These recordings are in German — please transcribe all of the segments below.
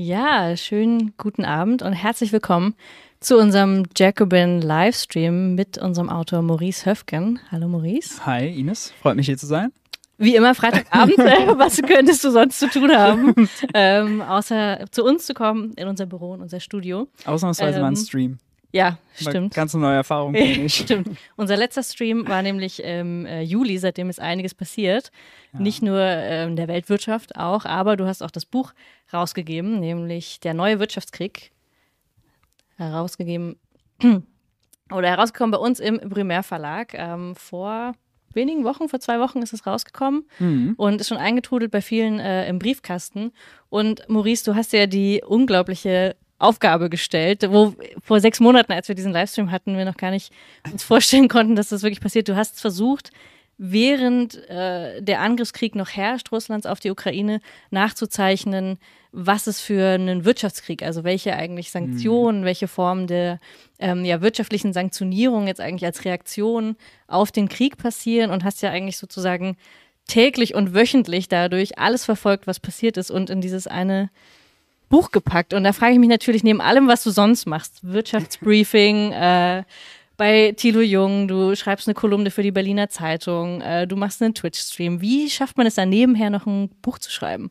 Ja, schönen guten Abend und herzlich willkommen zu unserem Jacobin Livestream mit unserem Autor Maurice Höfgen. Hallo Maurice. Hi Ines, freut mich hier zu sein. Wie immer Freitagabend, was könntest du sonst zu tun haben, ähm, außer zu uns zu kommen in unser Büro, in unser Studio. Ausnahmsweise ähm, mal ein Stream. Ja, stimmt. Ganz eine neue Erfahrung für mich. stimmt. Unser letzter Stream war nämlich im äh, Juli, seitdem ist einiges passiert. Ja. Nicht nur äh, in der Weltwirtschaft auch, aber du hast auch das Buch rausgegeben, nämlich Der neue Wirtschaftskrieg. Herausgegeben oder herausgekommen bei uns im Primärverlag ähm, vor wenigen Wochen, vor zwei Wochen ist es rausgekommen mhm. und ist schon eingetrudelt bei vielen äh, im Briefkasten. Und Maurice, du hast ja die unglaubliche Aufgabe gestellt, wo vor sechs Monaten, als wir diesen Livestream hatten, wir noch gar nicht uns vorstellen konnten, dass das wirklich passiert. Du hast versucht, während äh, der Angriffskrieg noch herrscht, Russlands auf die Ukraine, nachzuzeichnen, was es für einen Wirtschaftskrieg, also welche eigentlich Sanktionen, mhm. welche Formen der ähm, ja, wirtschaftlichen Sanktionierung jetzt eigentlich als Reaktion auf den Krieg passieren und hast ja eigentlich sozusagen täglich und wöchentlich dadurch alles verfolgt, was passiert ist und in dieses eine Buch gepackt. Und da frage ich mich natürlich neben allem, was du sonst machst, Wirtschaftsbriefing, äh, bei Thilo Jung, du schreibst eine Kolumne für die Berliner Zeitung, äh, du machst einen Twitch-Stream. Wie schafft man es dann nebenher noch ein Buch zu schreiben?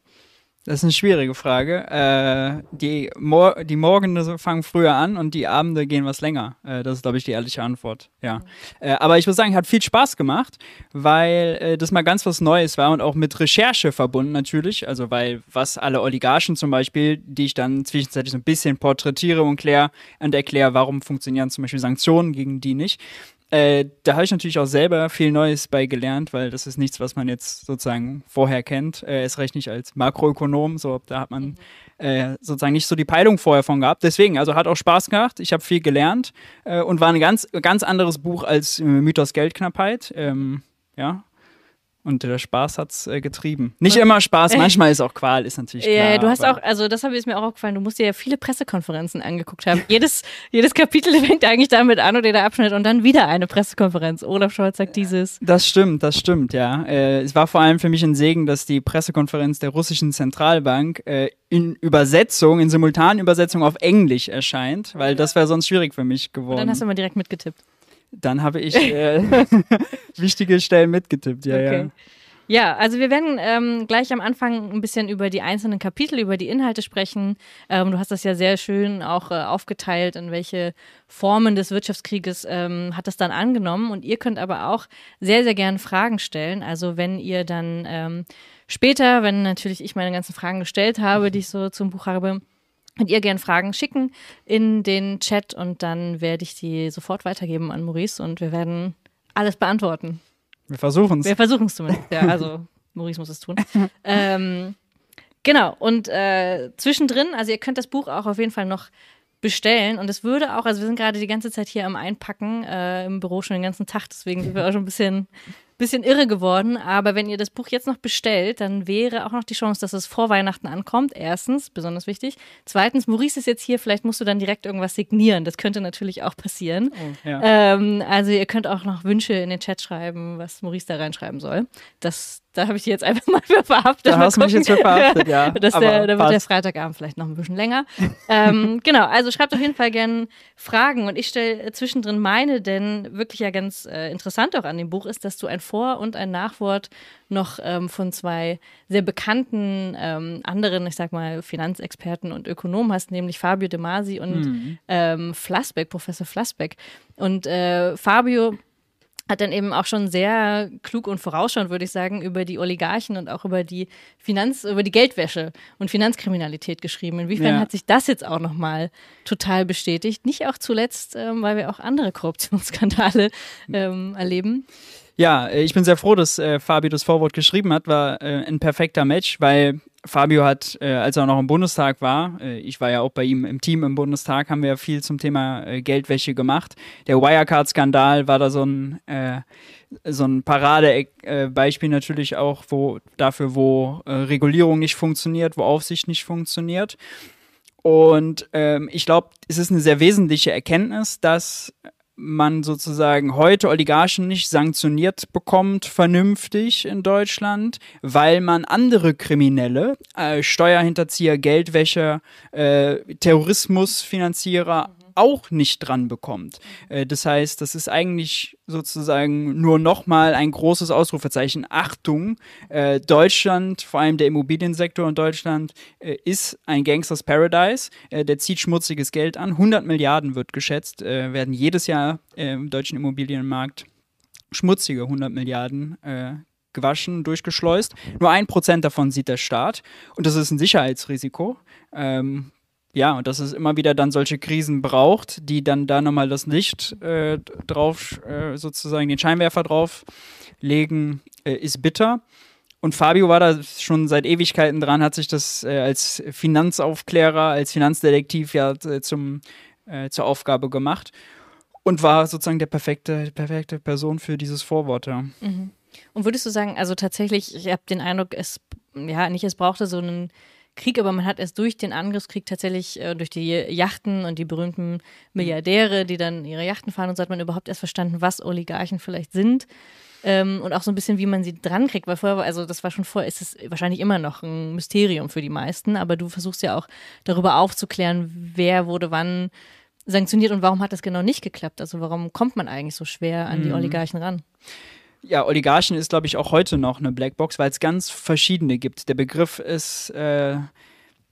Das ist eine schwierige Frage. Äh, die, Mor die Morgen fangen früher an und die Abende gehen was länger. Äh, das ist, glaube ich, die ehrliche Antwort. Ja. Äh, aber ich würde sagen, hat viel Spaß gemacht, weil äh, das mal ganz was Neues war und auch mit Recherche verbunden natürlich. Also, weil was alle Oligarchen zum Beispiel, die ich dann zwischenzeitlich so ein bisschen porträtiere und, klär, und erkläre, warum funktionieren zum Beispiel Sanktionen gegen die nicht. Äh, da habe ich natürlich auch selber viel Neues bei gelernt, weil das ist nichts, was man jetzt sozusagen vorher kennt. Äh, es reicht nicht als Makroökonom, so da hat man mhm. äh, sozusagen nicht so die Peilung vorher von gehabt. Deswegen, also hat auch Spaß gemacht. Ich habe viel gelernt äh, und war ein ganz ganz anderes Buch als äh, Mythos Geldknappheit. Ähm, ja, und der Spaß hat's äh, getrieben. Nicht immer Spaß, manchmal ist auch Qual, ist natürlich klar. Ja, du hast auch, also das habe ich mir auch aufgefallen, du musst dir ja viele Pressekonferenzen angeguckt haben. jedes, jedes Kapitel fängt eigentlich damit an oder der Abschnitt und dann wieder eine Pressekonferenz. Olaf Scholz sagt dieses. Das stimmt, das stimmt, ja. Äh, es war vor allem für mich ein Segen, dass die Pressekonferenz der russischen Zentralbank äh, in Übersetzung, in Simultanübersetzung auf Englisch erscheint, weil das wäre sonst schwierig für mich geworden. Und dann hast du mal direkt mitgetippt. Dann habe ich äh, wichtige Stellen mitgetippt, ja, okay. ja. Ja, also wir werden ähm, gleich am Anfang ein bisschen über die einzelnen Kapitel, über die Inhalte sprechen. Ähm, du hast das ja sehr schön auch äh, aufgeteilt, in welche Formen des Wirtschaftskrieges ähm, hat das dann angenommen. Und ihr könnt aber auch sehr, sehr gerne Fragen stellen. Also wenn ihr dann ähm, später, wenn natürlich ich meine ganzen Fragen gestellt habe, die ich so zum Buch habe, Könnt ihr gerne Fragen schicken in den Chat und dann werde ich die sofort weitergeben an Maurice und wir werden alles beantworten. Wir versuchen es. Wir versuchen es zumindest, ja. Also Maurice muss es tun. ähm, genau, und äh, zwischendrin, also ihr könnt das Buch auch auf jeden Fall noch bestellen und es würde auch, also wir sind gerade die ganze Zeit hier am Einpacken äh, im Büro schon den ganzen Tag, deswegen sind wir auch schon ein bisschen bisschen irre geworden, aber wenn ihr das Buch jetzt noch bestellt, dann wäre auch noch die Chance, dass es vor Weihnachten ankommt. Erstens, besonders wichtig. Zweitens, Maurice ist jetzt hier, vielleicht musst du dann direkt irgendwas signieren. Das könnte natürlich auch passieren. Oh, ja. ähm, also ihr könnt auch noch Wünsche in den Chat schreiben, was Maurice da reinschreiben soll. Das da habe ich dich jetzt einfach mal für verhaftet. Da hast du mich jetzt für verhaftet, ja. das der, da wird der Freitagabend vielleicht noch ein bisschen länger. ähm, genau, also schreibt auf jeden Fall gerne Fragen und ich stelle zwischendrin meine, denn wirklich ja ganz äh, interessant auch an dem Buch ist, dass du ein Vor- und ein Nachwort noch ähm, von zwei sehr bekannten ähm, anderen, ich sag mal, Finanzexperten und Ökonomen hast, nämlich Fabio De Masi und mhm. ähm, Flassbeck, Professor Flassbeck. Und äh, Fabio hat dann eben auch schon sehr klug und vorausschauend, würde ich sagen, über die Oligarchen und auch über die Finanz, über die Geldwäsche und Finanzkriminalität geschrieben. Inwiefern ja. hat sich das jetzt auch nochmal total bestätigt? Nicht auch zuletzt, ähm, weil wir auch andere Korruptionsskandale ähm, erleben. Ja, äh, ich bin sehr froh, dass äh, Fabio das Vorwort geschrieben hat, war äh, ein perfekter Match, weil Fabio hat, äh, als er noch im Bundestag war, äh, ich war ja auch bei ihm im Team im Bundestag, haben wir viel zum Thema äh, Geldwäsche gemacht. Der Wirecard-Skandal war da so ein, äh, so ein Paradebeispiel natürlich auch wo, dafür, wo äh, Regulierung nicht funktioniert, wo Aufsicht nicht funktioniert. Und ähm, ich glaube, es ist eine sehr wesentliche Erkenntnis, dass man sozusagen heute Oligarchen nicht sanktioniert bekommt, vernünftig in Deutschland, weil man andere Kriminelle, äh, Steuerhinterzieher, Geldwäscher, äh, Terrorismusfinanzierer auch nicht dran bekommt. Äh, das heißt, das ist eigentlich sozusagen nur nochmal ein großes Ausrufezeichen. Achtung, äh, Deutschland, vor allem der Immobiliensektor in Deutschland, äh, ist ein Gangsters Paradise. Der zieht schmutziges Geld an. 100 Milliarden wird geschätzt, werden jedes Jahr im deutschen Immobilienmarkt schmutzige 100 Milliarden gewaschen, durchgeschleust. Nur ein Prozent davon sieht der Staat. Und das ist ein Sicherheitsrisiko. Ähm, ja, und dass es immer wieder dann solche Krisen braucht, die dann da nochmal das Licht äh, drauf, äh, sozusagen den Scheinwerfer drauf legen, äh, ist bitter. Und Fabio war da schon seit Ewigkeiten dran, hat sich das äh, als Finanzaufklärer, als Finanzdetektiv ja äh, zum, äh, zur Aufgabe gemacht und war sozusagen der perfekte, perfekte Person für dieses Vorwort. Ja. Mhm. Und würdest du sagen, also tatsächlich, ich habe den Eindruck, es, ja, nicht, es brauchte so einen Krieg, aber man hat erst durch den Angriffskrieg tatsächlich, äh, durch die Yachten und die berühmten Milliardäre, die dann ihre Yachten fahren und so hat man überhaupt erst verstanden, was Oligarchen vielleicht sind. Ähm, und auch so ein bisschen, wie man sie drankriegt, weil vorher, also das war schon vorher, ist es wahrscheinlich immer noch ein Mysterium für die meisten, aber du versuchst ja auch darüber aufzuklären, wer wurde wann sanktioniert und warum hat das genau nicht geklappt? Also warum kommt man eigentlich so schwer an die mhm. Oligarchen ran? Ja, Oligarchen ist, glaube ich, auch heute noch eine Blackbox, weil es ganz verschiedene gibt. Der Begriff ist, äh,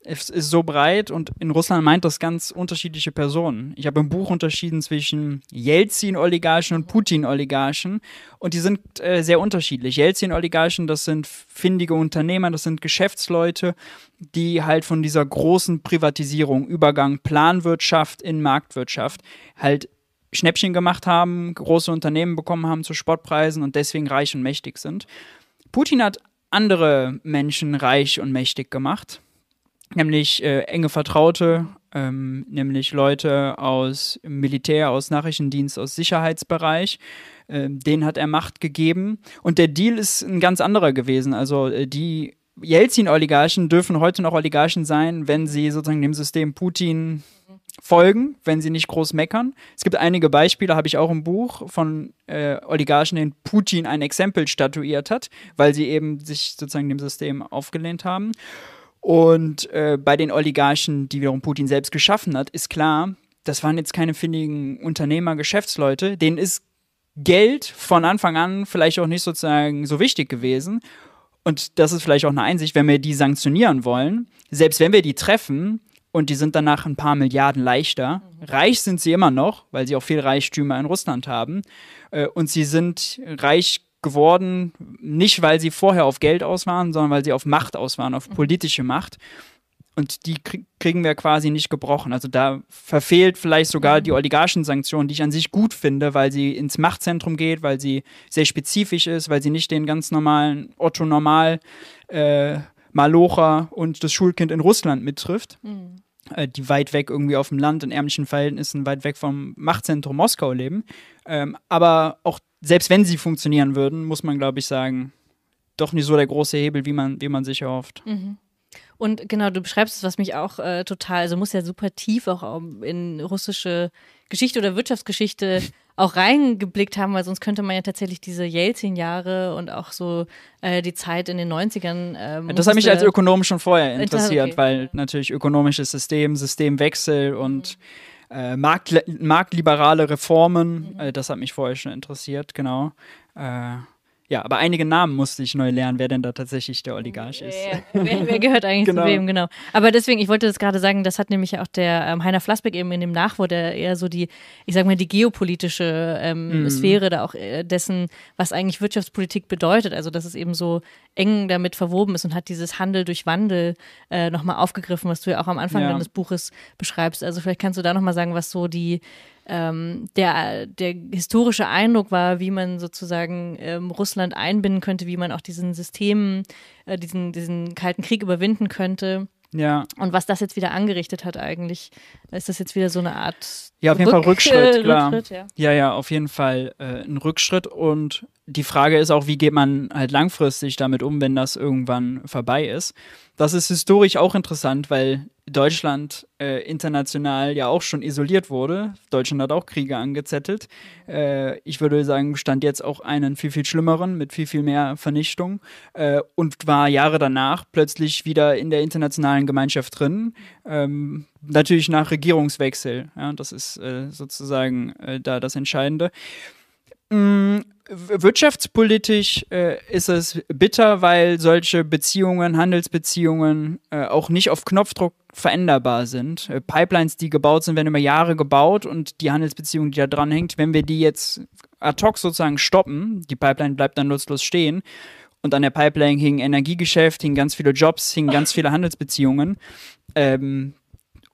ist, ist, so breit und in Russland meint das ganz unterschiedliche Personen. Ich habe im Buch unterschieden zwischen Jelzin-Oligarchen und Putin-Oligarchen und die sind äh, sehr unterschiedlich. Jelzin-Oligarchen, das sind findige Unternehmer, das sind Geschäftsleute, die halt von dieser großen Privatisierung, Übergang Planwirtschaft in Marktwirtschaft halt Schnäppchen gemacht haben, große Unternehmen bekommen haben zu Spottpreisen und deswegen reich und mächtig sind. Putin hat andere Menschen reich und mächtig gemacht, nämlich äh, enge Vertraute, ähm, nämlich Leute aus Militär, aus Nachrichtendienst, aus Sicherheitsbereich. Äh, denen hat er Macht gegeben. Und der Deal ist ein ganz anderer gewesen. Also äh, die Jelzin-Oligarchen dürfen heute noch Oligarchen sein, wenn sie sozusagen dem System Putin folgen, wenn sie nicht groß meckern. Es gibt einige Beispiele, habe ich auch im Buch, von äh, Oligarchen, denen Putin ein Exempel statuiert hat, weil sie eben sich sozusagen dem System aufgelehnt haben. Und äh, bei den Oligarchen, die wiederum Putin selbst geschaffen hat, ist klar, das waren jetzt keine findigen Unternehmer, Geschäftsleute, denen ist Geld von Anfang an vielleicht auch nicht sozusagen so wichtig gewesen. Und das ist vielleicht auch eine Einsicht, wenn wir die sanktionieren wollen, selbst wenn wir die treffen, und die sind danach ein paar Milliarden leichter. Mhm. Reich sind sie immer noch, weil sie auch viel Reichtümer in Russland haben. Äh, und sie sind reich geworden, nicht weil sie vorher auf Geld aus waren, sondern weil sie auf Macht aus waren, auf mhm. politische Macht. Und die kriegen wir quasi nicht gebrochen. Also da verfehlt vielleicht sogar die mhm. Oligarchensanktion, die ich an sich gut finde, weil sie ins Machtzentrum geht, weil sie sehr spezifisch ist, weil sie nicht den ganz normalen Otto Normal äh, Malocher und das Schulkind in Russland mittrifft. Mhm. Äh, die weit weg irgendwie auf dem Land in ärmlichen Verhältnissen, weit weg vom Machtzentrum Moskau leben. Ähm, aber auch selbst wenn sie funktionieren würden, muss man, glaube ich, sagen, doch nicht so der große Hebel, wie man, wie man sich erhofft. Mhm. Und genau, du beschreibst es, was mich auch äh, total, also muss ja super tief auch in russische Geschichte oder Wirtschaftsgeschichte auch reingeblickt haben, weil sonst könnte man ja tatsächlich diese Jelzin-Jahre und auch so äh, die Zeit in den 90ern. Ähm, das hat mich als Ökonom schon vorher interessiert, okay. weil natürlich ökonomisches System, Systemwechsel und mhm. äh, Markt, marktliberale Reformen, mhm. äh, das hat mich vorher schon interessiert, genau. Ja, aber einige Namen musste ich neu lernen, wer denn da tatsächlich der Oligarch ist. Ja, wer, wer, gehört eigentlich genau. zu wem, genau. Aber deswegen, ich wollte das gerade sagen, das hat nämlich auch der ähm, Heiner Flassbeck eben in dem Nachwort, der eher so die, ich sag mal, die geopolitische ähm, mm. Sphäre da auch äh, dessen, was eigentlich Wirtschaftspolitik bedeutet. Also, dass es eben so eng damit verwoben ist und hat dieses Handel durch Wandel äh, nochmal aufgegriffen, was du ja auch am Anfang ja. deines Buches beschreibst. Also, vielleicht kannst du da nochmal sagen, was so die ähm, der, der historische Eindruck war, wie man sozusagen ähm, Russland einbinden könnte, wie man auch diesen Systemen, äh, diesen, diesen Kalten Krieg überwinden könnte. Ja. Und was das jetzt wieder angerichtet hat eigentlich, ist das jetzt wieder so eine Art Ja, auf jeden Rück Fall Rückschritt, klar. Rückschritt, ja. ja. ja, auf jeden Fall äh, ein Rückschritt und die Frage ist auch, wie geht man halt langfristig damit um, wenn das irgendwann vorbei ist. Das ist historisch auch interessant, weil Deutschland äh, international ja auch schon isoliert wurde. Deutschland hat auch Kriege angezettelt. Äh, ich würde sagen, stand jetzt auch einen viel, viel schlimmeren mit viel, viel mehr Vernichtung äh, und war Jahre danach plötzlich wieder in der internationalen Gemeinschaft drin. Ähm, natürlich nach Regierungswechsel. Ja, das ist äh, sozusagen äh, da das Entscheidende. Mm, wirtschaftspolitisch äh, ist es bitter, weil solche Beziehungen, Handelsbeziehungen äh, auch nicht auf Knopfdruck veränderbar sind. Äh, Pipelines, die gebaut sind, werden über Jahre gebaut und die Handelsbeziehung, die da dran hängt, wenn wir die jetzt ad hoc sozusagen stoppen, die Pipeline bleibt dann nutzlos stehen und an der Pipeline hing Energiegeschäft, hingen ganz viele Jobs, hingen ganz viele Handelsbeziehungen. Ähm,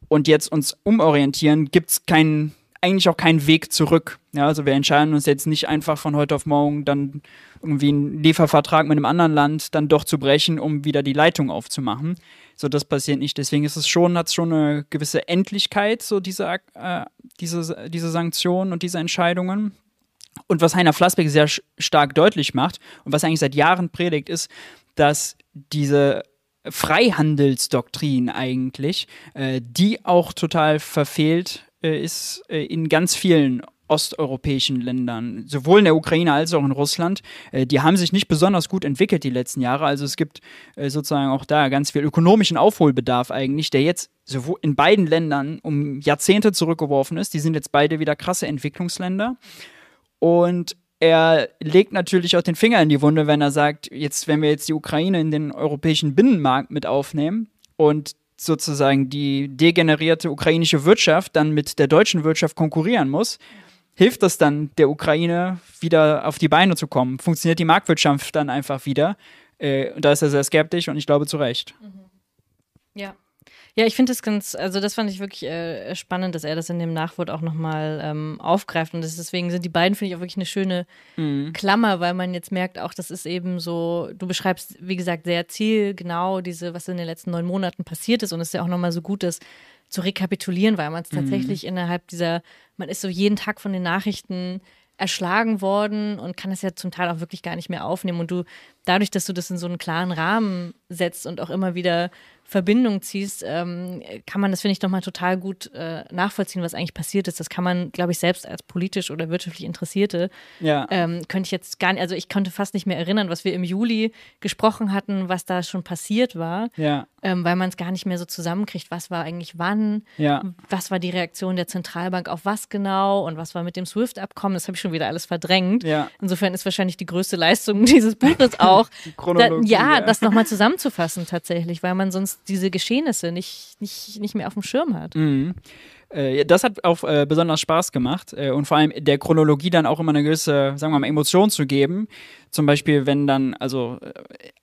und jetzt uns umorientieren, gibt es keinen eigentlich auch keinen Weg zurück. Ja, also wir entscheiden uns jetzt nicht einfach von heute auf morgen dann irgendwie einen Liefervertrag mit einem anderen Land dann doch zu brechen, um wieder die Leitung aufzumachen. So, das passiert nicht. Deswegen ist es schon, hat es schon eine gewisse Endlichkeit, so diese, äh, diese, diese Sanktionen und diese Entscheidungen. Und was Heiner Flassbeck sehr stark deutlich macht und was eigentlich seit Jahren predigt, ist, dass diese Freihandelsdoktrin eigentlich, äh, die auch total verfehlt ist äh, in ganz vielen osteuropäischen Ländern, sowohl in der Ukraine als auch in Russland, äh, die haben sich nicht besonders gut entwickelt die letzten Jahre. Also es gibt äh, sozusagen auch da ganz viel ökonomischen Aufholbedarf eigentlich, der jetzt sowohl in beiden Ländern um Jahrzehnte zurückgeworfen ist. Die sind jetzt beide wieder krasse Entwicklungsländer. Und er legt natürlich auch den Finger in die Wunde, wenn er sagt, jetzt, wenn wir jetzt die Ukraine in den europäischen Binnenmarkt mit aufnehmen und sozusagen die degenerierte ukrainische Wirtschaft dann mit der deutschen Wirtschaft konkurrieren muss, hilft das dann der Ukraine wieder auf die Beine zu kommen? Funktioniert die Marktwirtschaft dann einfach wieder? Äh, da ist er sehr skeptisch und ich glaube zu Recht. Mhm. Ja. Ja, ich finde das ganz, also das fand ich wirklich äh, spannend, dass er das in dem Nachwort auch nochmal ähm, aufgreift. Und deswegen sind die beiden, finde ich, auch wirklich eine schöne mhm. Klammer, weil man jetzt merkt, auch das ist eben so, du beschreibst, wie gesagt, sehr zielgenau diese, was in den letzten neun Monaten passiert ist. Und es ist ja auch nochmal so gut, das zu rekapitulieren, weil man es mhm. tatsächlich innerhalb dieser, man ist so jeden Tag von den Nachrichten erschlagen worden und kann es ja zum Teil auch wirklich gar nicht mehr aufnehmen. Und du, dadurch, dass du das in so einen klaren Rahmen setzt und auch immer wieder Verbindung ziehst, ähm, kann man das, finde ich, nochmal total gut äh, nachvollziehen, was eigentlich passiert ist. Das kann man, glaube ich, selbst als politisch oder wirtschaftlich Interessierte, ja. ähm, könnte ich jetzt gar nicht, also ich konnte fast nicht mehr erinnern, was wir im Juli gesprochen hatten, was da schon passiert war, ja. ähm, weil man es gar nicht mehr so zusammenkriegt, was war eigentlich wann, ja. was war die Reaktion der Zentralbank auf was genau und was war mit dem SWIFT-Abkommen, das habe ich schon wieder alles verdrängt. Insofern ist wahrscheinlich die größte Leistung dieses Buches auch, da, ja, das nochmal zusammenzufassen tatsächlich, weil man sonst diese Geschehnisse nicht, nicht, nicht mehr auf dem Schirm hat. Mhm. Äh, das hat auch äh, besonders Spaß gemacht äh, und vor allem der Chronologie dann auch immer eine gewisse, sagen wir mal, Emotion zu geben. Zum Beispiel, wenn dann, also äh,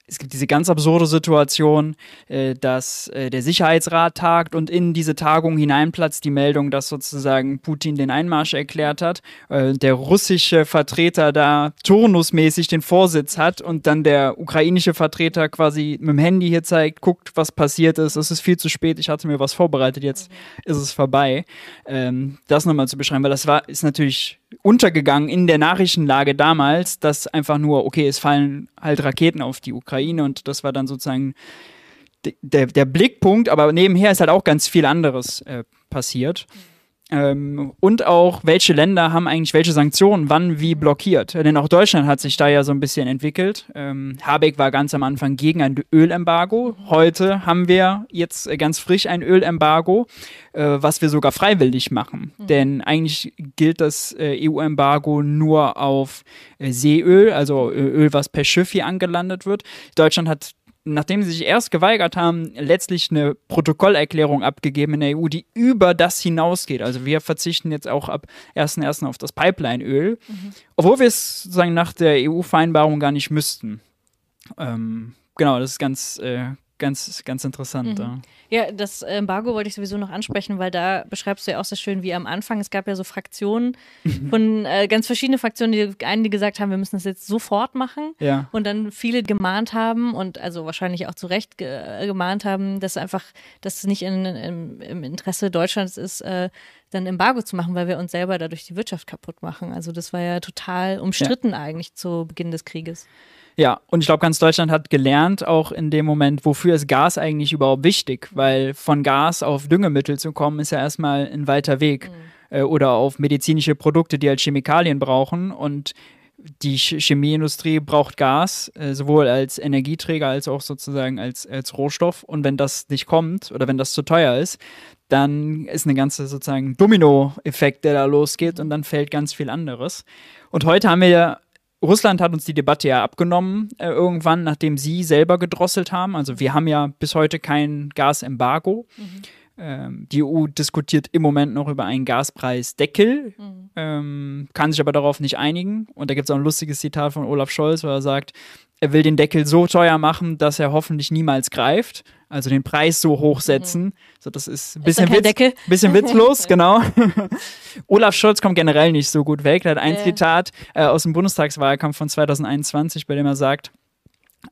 es gibt diese ganz absurde Situation, äh, dass äh, der Sicherheitsrat tagt und in diese Tagung hineinplatzt die Meldung, dass sozusagen Putin den Einmarsch erklärt hat, der russische Vertreter da turnusmäßig den Vorsitz hat und dann der ukrainische Vertreter quasi mit dem Handy hier zeigt, guckt, was passiert ist, es ist viel zu spät, ich hatte mir was vorbereitet, jetzt ist es vorbei. Ähm, das nochmal zu beschreiben, weil das war, ist natürlich untergegangen in der Nachrichtenlage damals, dass einfach nur, okay, es fallen halt Raketen auf die Ukraine und das war dann sozusagen der, der Blickpunkt, aber nebenher ist halt auch ganz viel anderes äh, passiert. Mhm. Ähm, und auch, welche Länder haben eigentlich welche Sanktionen wann wie blockiert. Denn auch Deutschland hat sich da ja so ein bisschen entwickelt. Ähm, Habeck war ganz am Anfang gegen ein Ölembargo. Heute haben wir jetzt ganz frisch ein Ölembargo, äh, was wir sogar freiwillig machen. Mhm. Denn eigentlich gilt das äh, EU-Embargo nur auf äh, Seeöl, also Öl, was per Schiff hier angelandet wird. Deutschland hat nachdem sie sich erst geweigert haben, letztlich eine Protokollerklärung abgegeben in der EU, die über das hinausgeht. Also wir verzichten jetzt auch ab 1.1. auf das Pipelineöl, mhm. obwohl wir es sozusagen nach der EU-Vereinbarung gar nicht müssten. Ähm, genau, das ist ganz, äh, ganz, ganz interessant. Mhm. Ja. das Embargo wollte ich sowieso noch ansprechen, weil da beschreibst du ja auch sehr schön, wie am Anfang, es gab ja so Fraktionen von äh, ganz verschiedene Fraktionen, die einen, die gesagt haben, wir müssen das jetzt sofort machen. Ja. Und dann viele gemahnt haben und also wahrscheinlich auch zu Recht ge gemahnt haben, dass einfach, dass es nicht in, in, im Interesse Deutschlands ist, äh, dann Embargo zu machen, weil wir uns selber dadurch die Wirtschaft kaputt machen. Also das war ja total umstritten ja. eigentlich zu Beginn des Krieges. Ja, und ich glaube, ganz Deutschland hat gelernt, auch in dem Moment, wofür ist Gas eigentlich überhaupt wichtig, weil von Gas auf Düngemittel zu kommen, ist ja erstmal ein weiter Weg. Mhm. Äh, oder auf medizinische Produkte, die halt Chemikalien brauchen. Und die Chemieindustrie braucht Gas, äh, sowohl als Energieträger als auch sozusagen als, als Rohstoff. Und wenn das nicht kommt oder wenn das zu teuer ist, dann ist eine ganze sozusagen Domino-Effekt, der da losgeht und dann fällt ganz viel anderes. Und heute haben wir ja Russland hat uns die Debatte ja abgenommen, äh, irgendwann, nachdem sie selber gedrosselt haben. Also wir haben ja bis heute kein Gasembargo. Mhm. Ähm, die EU diskutiert im Moment noch über einen Gaspreisdeckel, mhm. ähm, kann sich aber darauf nicht einigen. Und da gibt es auch ein lustiges Zitat von Olaf Scholz, wo er sagt, er will den Deckel so teuer machen, dass er hoffentlich niemals greift. Also den Preis so hoch setzen. Mhm. So, das ist ein bisschen, ist Witz, bisschen witzlos, genau. Olaf Scholz kommt generell nicht so gut weg. Er hat ein äh. Zitat äh, aus dem Bundestagswahlkampf von 2021, bei dem er sagt,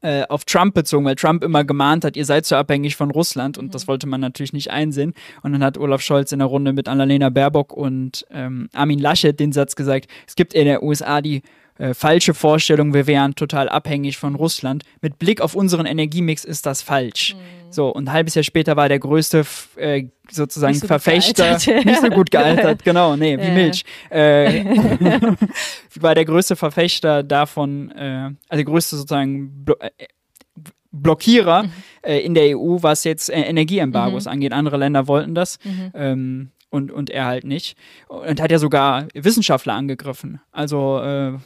äh, auf Trump bezogen, weil Trump immer gemahnt hat, ihr seid so abhängig von Russland und mhm. das wollte man natürlich nicht einsehen. Und dann hat Olaf Scholz in der Runde mit Annalena Baerbock und ähm, Armin Laschet den Satz gesagt, es gibt in der USA die äh, falsche Vorstellung, wir wären total abhängig von Russland. Mit Blick auf unseren Energiemix ist das falsch. Mhm. So, und ein halbes Jahr später war der größte äh, sozusagen so Verfechter, nicht so gut gealtert, genau, nee, wie. Milch, äh, war der größte Verfechter davon, äh, also der größte sozusagen Blo äh, Blockierer mhm. äh, in der EU, was jetzt Energieembargos mhm. angeht. Andere Länder wollten das. Mhm. Ähm, und, und er halt nicht. Und hat ja sogar Wissenschaftler angegriffen. Also äh,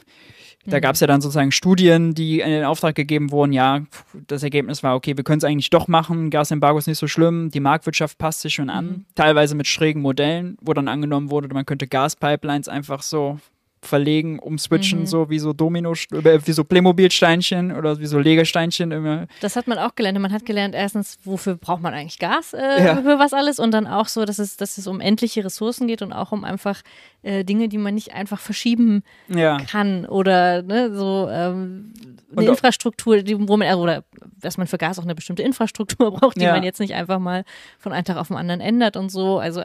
da mhm. gab es ja dann sozusagen Studien, die in den Auftrag gegeben wurden. Ja, das Ergebnis war, okay, wir können es eigentlich doch machen. Gasembargo ist nicht so schlimm. Die Marktwirtschaft passt sich schon an. Mhm. Teilweise mit schrägen Modellen, wo dann angenommen wurde, man könnte Gaspipelines einfach so verlegen, umswitchen, mhm. so wie so Domino, wie so Playmobil-Steinchen oder wie so Legesteinchen. Immer. Das hat man auch gelernt. Man hat gelernt, erstens, wofür braucht man eigentlich Gas, äh, ja. für was alles und dann auch so, dass es, dass es um endliche Ressourcen geht und auch um einfach äh, Dinge, die man nicht einfach verschieben ja. kann oder ne, so ähm, eine Infrastruktur, die, wo man, oder dass man für Gas auch eine bestimmte Infrastruktur braucht, die ja. man jetzt nicht einfach mal von einem Tag auf den anderen ändert und so. Also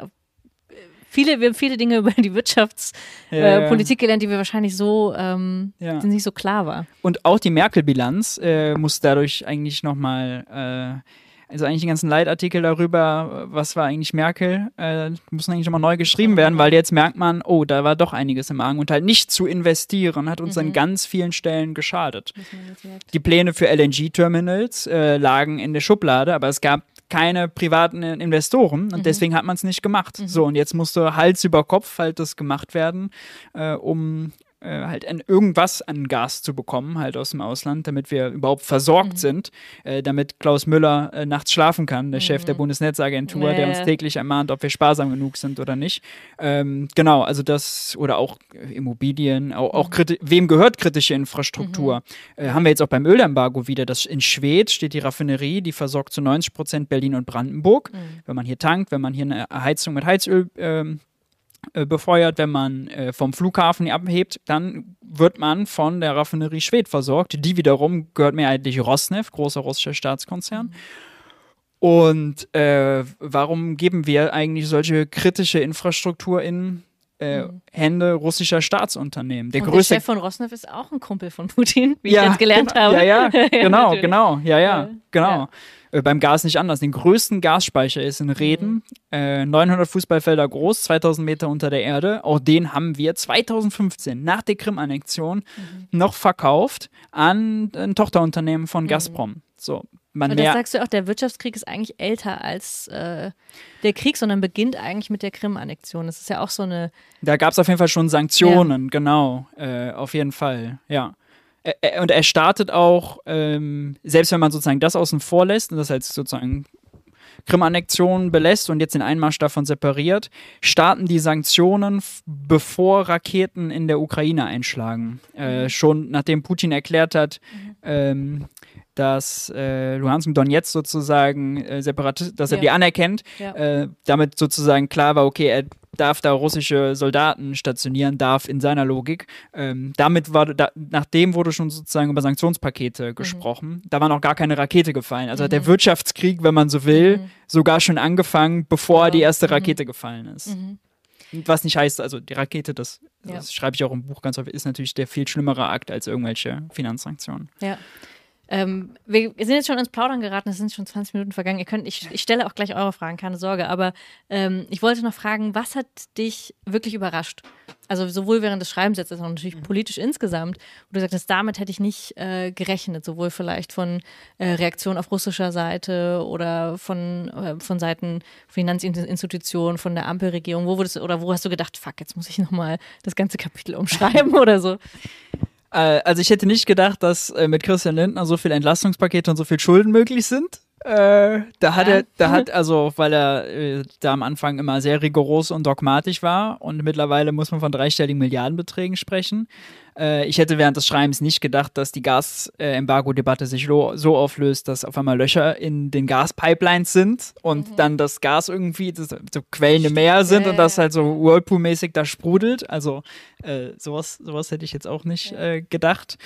viele, wir haben viele Dinge über die Wirtschaftspolitik äh, gelernt, die wir wahrscheinlich so ähm, ja. nicht so klar war. Und auch die Merkel-Bilanz äh, muss dadurch eigentlich nochmal äh, also eigentlich den ganzen Leitartikel darüber, was war eigentlich Merkel, äh, müssen eigentlich nochmal neu geschrieben werden, weil jetzt merkt man, oh, da war doch einiges im Argen und halt nicht zu investieren hat uns mhm. an ganz vielen Stellen geschadet. Die Pläne für LNG-Terminals äh, lagen in der Schublade, aber es gab keine privaten Investoren und mhm. deswegen hat man es nicht gemacht. Mhm. So, und jetzt musste Hals über Kopf halt das gemacht werden, äh, um äh, halt an irgendwas an Gas zu bekommen, halt aus dem Ausland, damit wir überhaupt versorgt mhm. sind, äh, damit Klaus Müller äh, nachts schlafen kann, der mhm. Chef der mhm. Bundesnetzagentur, nee. der uns täglich ermahnt, ob wir sparsam genug sind oder nicht. Ähm, genau, also das, oder auch äh, Immobilien, auch, auch mhm. wem gehört kritische Infrastruktur? Mhm. Äh, haben wir jetzt auch beim Ölembargo wieder, das in Schwedt steht die Raffinerie, die versorgt zu 90 Prozent Berlin und Brandenburg. Mhm. Wenn man hier tankt, wenn man hier eine Heizung mit Heizöl ähm, äh, befeuert, wenn man äh, vom Flughafen abhebt, dann wird man von der Raffinerie Schwed versorgt. Die wiederum gehört mehrheitlich Rosneft, großer russischer Staatskonzern. Und äh, warum geben wir eigentlich solche kritische Infrastruktur in äh, mhm. Hände russischer Staatsunternehmen. Der, und größte der Chef von Rosneft ist auch ein Kumpel von Putin, wie ja, ich jetzt gelernt genau, habe. Ja, ja, genau, genau, ja, ja, genau. Ja. Äh, beim Gas nicht anders. Den größten Gasspeicher ist in Reden, äh, 900 Fußballfelder groß, 2000 Meter unter der Erde. Auch den haben wir 2015 nach der Krim-Annexion mhm. noch verkauft an ein Tochterunternehmen von mhm. Gazprom. So, man Und das sagst du auch, der Wirtschaftskrieg ist eigentlich älter als äh, der Krieg, sondern beginnt eigentlich mit der Krim-Annexion. Das ist ja auch so eine. Da gab es auf jeden Fall schon Sanktionen, ja. genau, äh, auf jeden Fall, ja und er startet auch, ähm, selbst wenn man sozusagen das außen vor lässt und das als sozusagen Krim-Annexion belässt und jetzt den Einmarsch davon separiert, starten die Sanktionen, bevor Raketen in der Ukraine einschlagen. Äh, mhm. schon nachdem Putin erklärt hat, mhm. ähm, dass äh, Luhansk und Donetsk sozusagen äh, separat, dass er ja. die anerkennt, ja. äh, damit sozusagen klar war, okay, er darf da russische Soldaten stationieren darf in seiner Logik. Ähm, damit war, da, nachdem wurde schon sozusagen über Sanktionspakete mhm. gesprochen. Mhm. Da war noch gar keine Rakete gefallen. Also mhm. hat der Wirtschaftskrieg, wenn man so will, mhm. sogar schon angefangen, bevor ja. die erste mhm. Rakete gefallen ist. Mhm. Was nicht heißt, also die Rakete, das, Ja. das schreibe ich auch im Buch ganz häufig, ist natürlich der viel schlimmere Akt als irgendwelche Finanzsanktionen. Ja. Ähm, wir sind jetzt schon ins Plaudern geraten, es sind schon 20 Minuten vergangen. Ihr könnt, ich, ich stelle auch gleich eure Fragen, keine Sorge. Aber ähm, ich wollte noch fragen, was hat dich wirklich überrascht? Also sowohl während des Schreibens jetzt, als auch natürlich politisch insgesamt, wo du sagtest, damit hätte ich nicht äh, gerechnet, sowohl vielleicht von äh, Reaktionen auf russischer Seite oder von, äh, von Seiten Finanzinstitutionen, von der Ampelregierung. Wo wurdest du, oder wo hast du gedacht, fuck, jetzt muss ich nochmal das ganze Kapitel umschreiben oder so? Äh, also ich hätte nicht gedacht, dass äh, mit Christian Lindner so viele Entlastungspakete und so viel Schulden möglich sind. Äh, da hat Ja. er, da hat also, weil er äh, da am Anfang immer sehr rigoros und dogmatisch war und mittlerweile muss man von dreistelligen Milliardenbeträgen sprechen. Äh, ich hätte während des Schreibens nicht gedacht, dass die Gas-Embargo-Debatte sich so auflöst, dass auf einmal Löcher in den Gaspipelines sind und dann das Gas irgendwie das, so Quellen im Meer sind Ja, und das halt so Whirlpool-mäßig da sprudelt. Also äh, sowas, sowas hätte ich jetzt auch nicht äh, gedacht.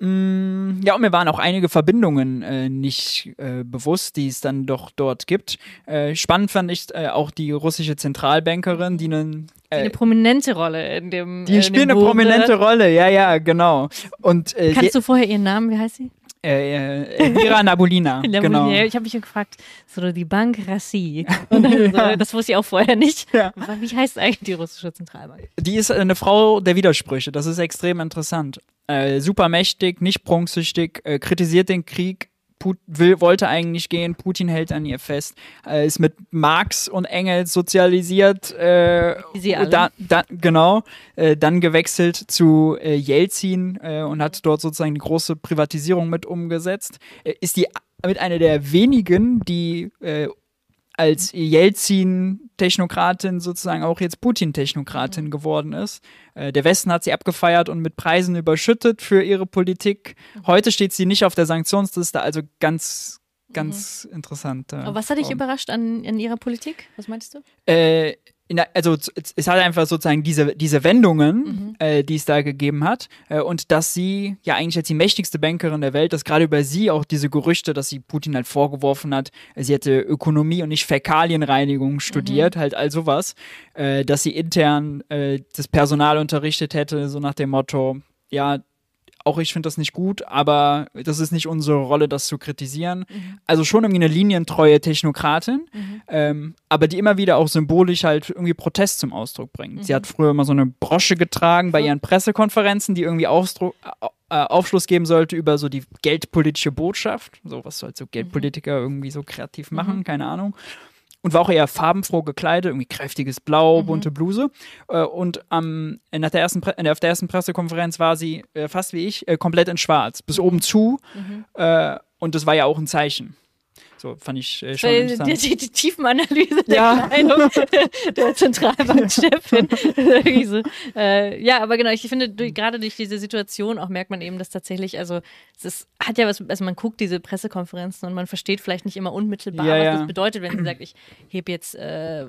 Mm, Ja, und mir waren auch einige Verbindungen äh, nicht äh, bewusst, die es dann doch dort gibt. Äh, spannend fand ich äh, auch die russische Zentralbankerin, die einen äh, Eine prominente Rolle in dem. die äh, spielt eine prominente äh, Rolle, ja, ja, genau. Und äh, Kannst du vorher ihren Namen, wie heißt sie? äh, äh, Elvira Nabulina, genau. Ja, Ich habe mich gefragt, so die Bank Rassi. So, das wusste ich auch vorher nicht. Ja. Wie heißt eigentlich die russische Zentralbank? Die ist eine Frau der Widersprüche. Das ist extrem interessant. Äh, super mächtig, nicht prunksüchtig, äh, kritisiert den Krieg, Put will, wollte eigentlich gehen, Putin hält an ihr fest, äh, ist mit Marx und Engels sozialisiert, äh, Wie sie alle. Da, da, genau, äh, dann gewechselt zu äh, Jelzin äh, und hat dort sozusagen die große Privatisierung mit umgesetzt. Äh, ist die mit einer der wenigen, die äh, als Jelzin-Technokratin sozusagen auch jetzt Putin-Technokratin Mhm. geworden ist. Äh, der Westen hat sie abgefeiert und mit Preisen überschüttet für ihre Politik. Mhm. Heute steht sie nicht auf der Sanktionsliste, also ganz, ganz interessant. äh, Aber was hat dich überrascht an, an ihrer Politik? Was meinst du? Äh, der, also es hat einfach sozusagen diese, diese Wendungen, Mhm. äh, die es da gegeben hat äh, und dass sie ja eigentlich als die mächtigste Bankerin der Welt, dass gerade über sie auch diese Gerüchte, dass sie Putin halt vorgeworfen hat, sie hätte Ökonomie und nicht Fäkalienreinigung studiert, halt all sowas, äh, dass sie intern äh, das Personal unterrichtet hätte, so nach dem Motto, ja, auch ich finde das nicht gut, aber das ist nicht unsere Rolle, das zu kritisieren. Also schon irgendwie eine linientreue Technokratin, ähm, aber die immer wieder auch symbolisch halt irgendwie Protest zum Ausdruck bringt. Sie hat früher immer so eine Brosche getragen bei ihren Pressekonferenzen, die irgendwie Ausdruck, äh, Aufschluss geben sollte über so die geldpolitische Botschaft, so was halt so Geldpolitiker irgendwie so kreativ machen, keine Ahnung. Und war auch eher farbenfroh gekleidet, irgendwie kräftiges Blau, bunte Bluse. Äh, und am, nach der ersten Pre äh, auf der ersten Pressekonferenz war sie äh, fast wie ich, äh, komplett in schwarz, bis oben zu. Äh, und das war ja auch ein Zeichen. So fand ich äh, schon Die, interessant. die, die, die Tiefenanalyse der Ja. Kleidung der Zentralbankchefin. So. äh, ja, aber genau, ich finde, durch, gerade durch diese Situation auch merkt man eben, dass tatsächlich, also es ist, hat ja was, also man guckt diese Pressekonferenzen und man versteht vielleicht nicht immer unmittelbar, Ja, was ja. das bedeutet, wenn sie sagt, ich heb jetzt äh, äh,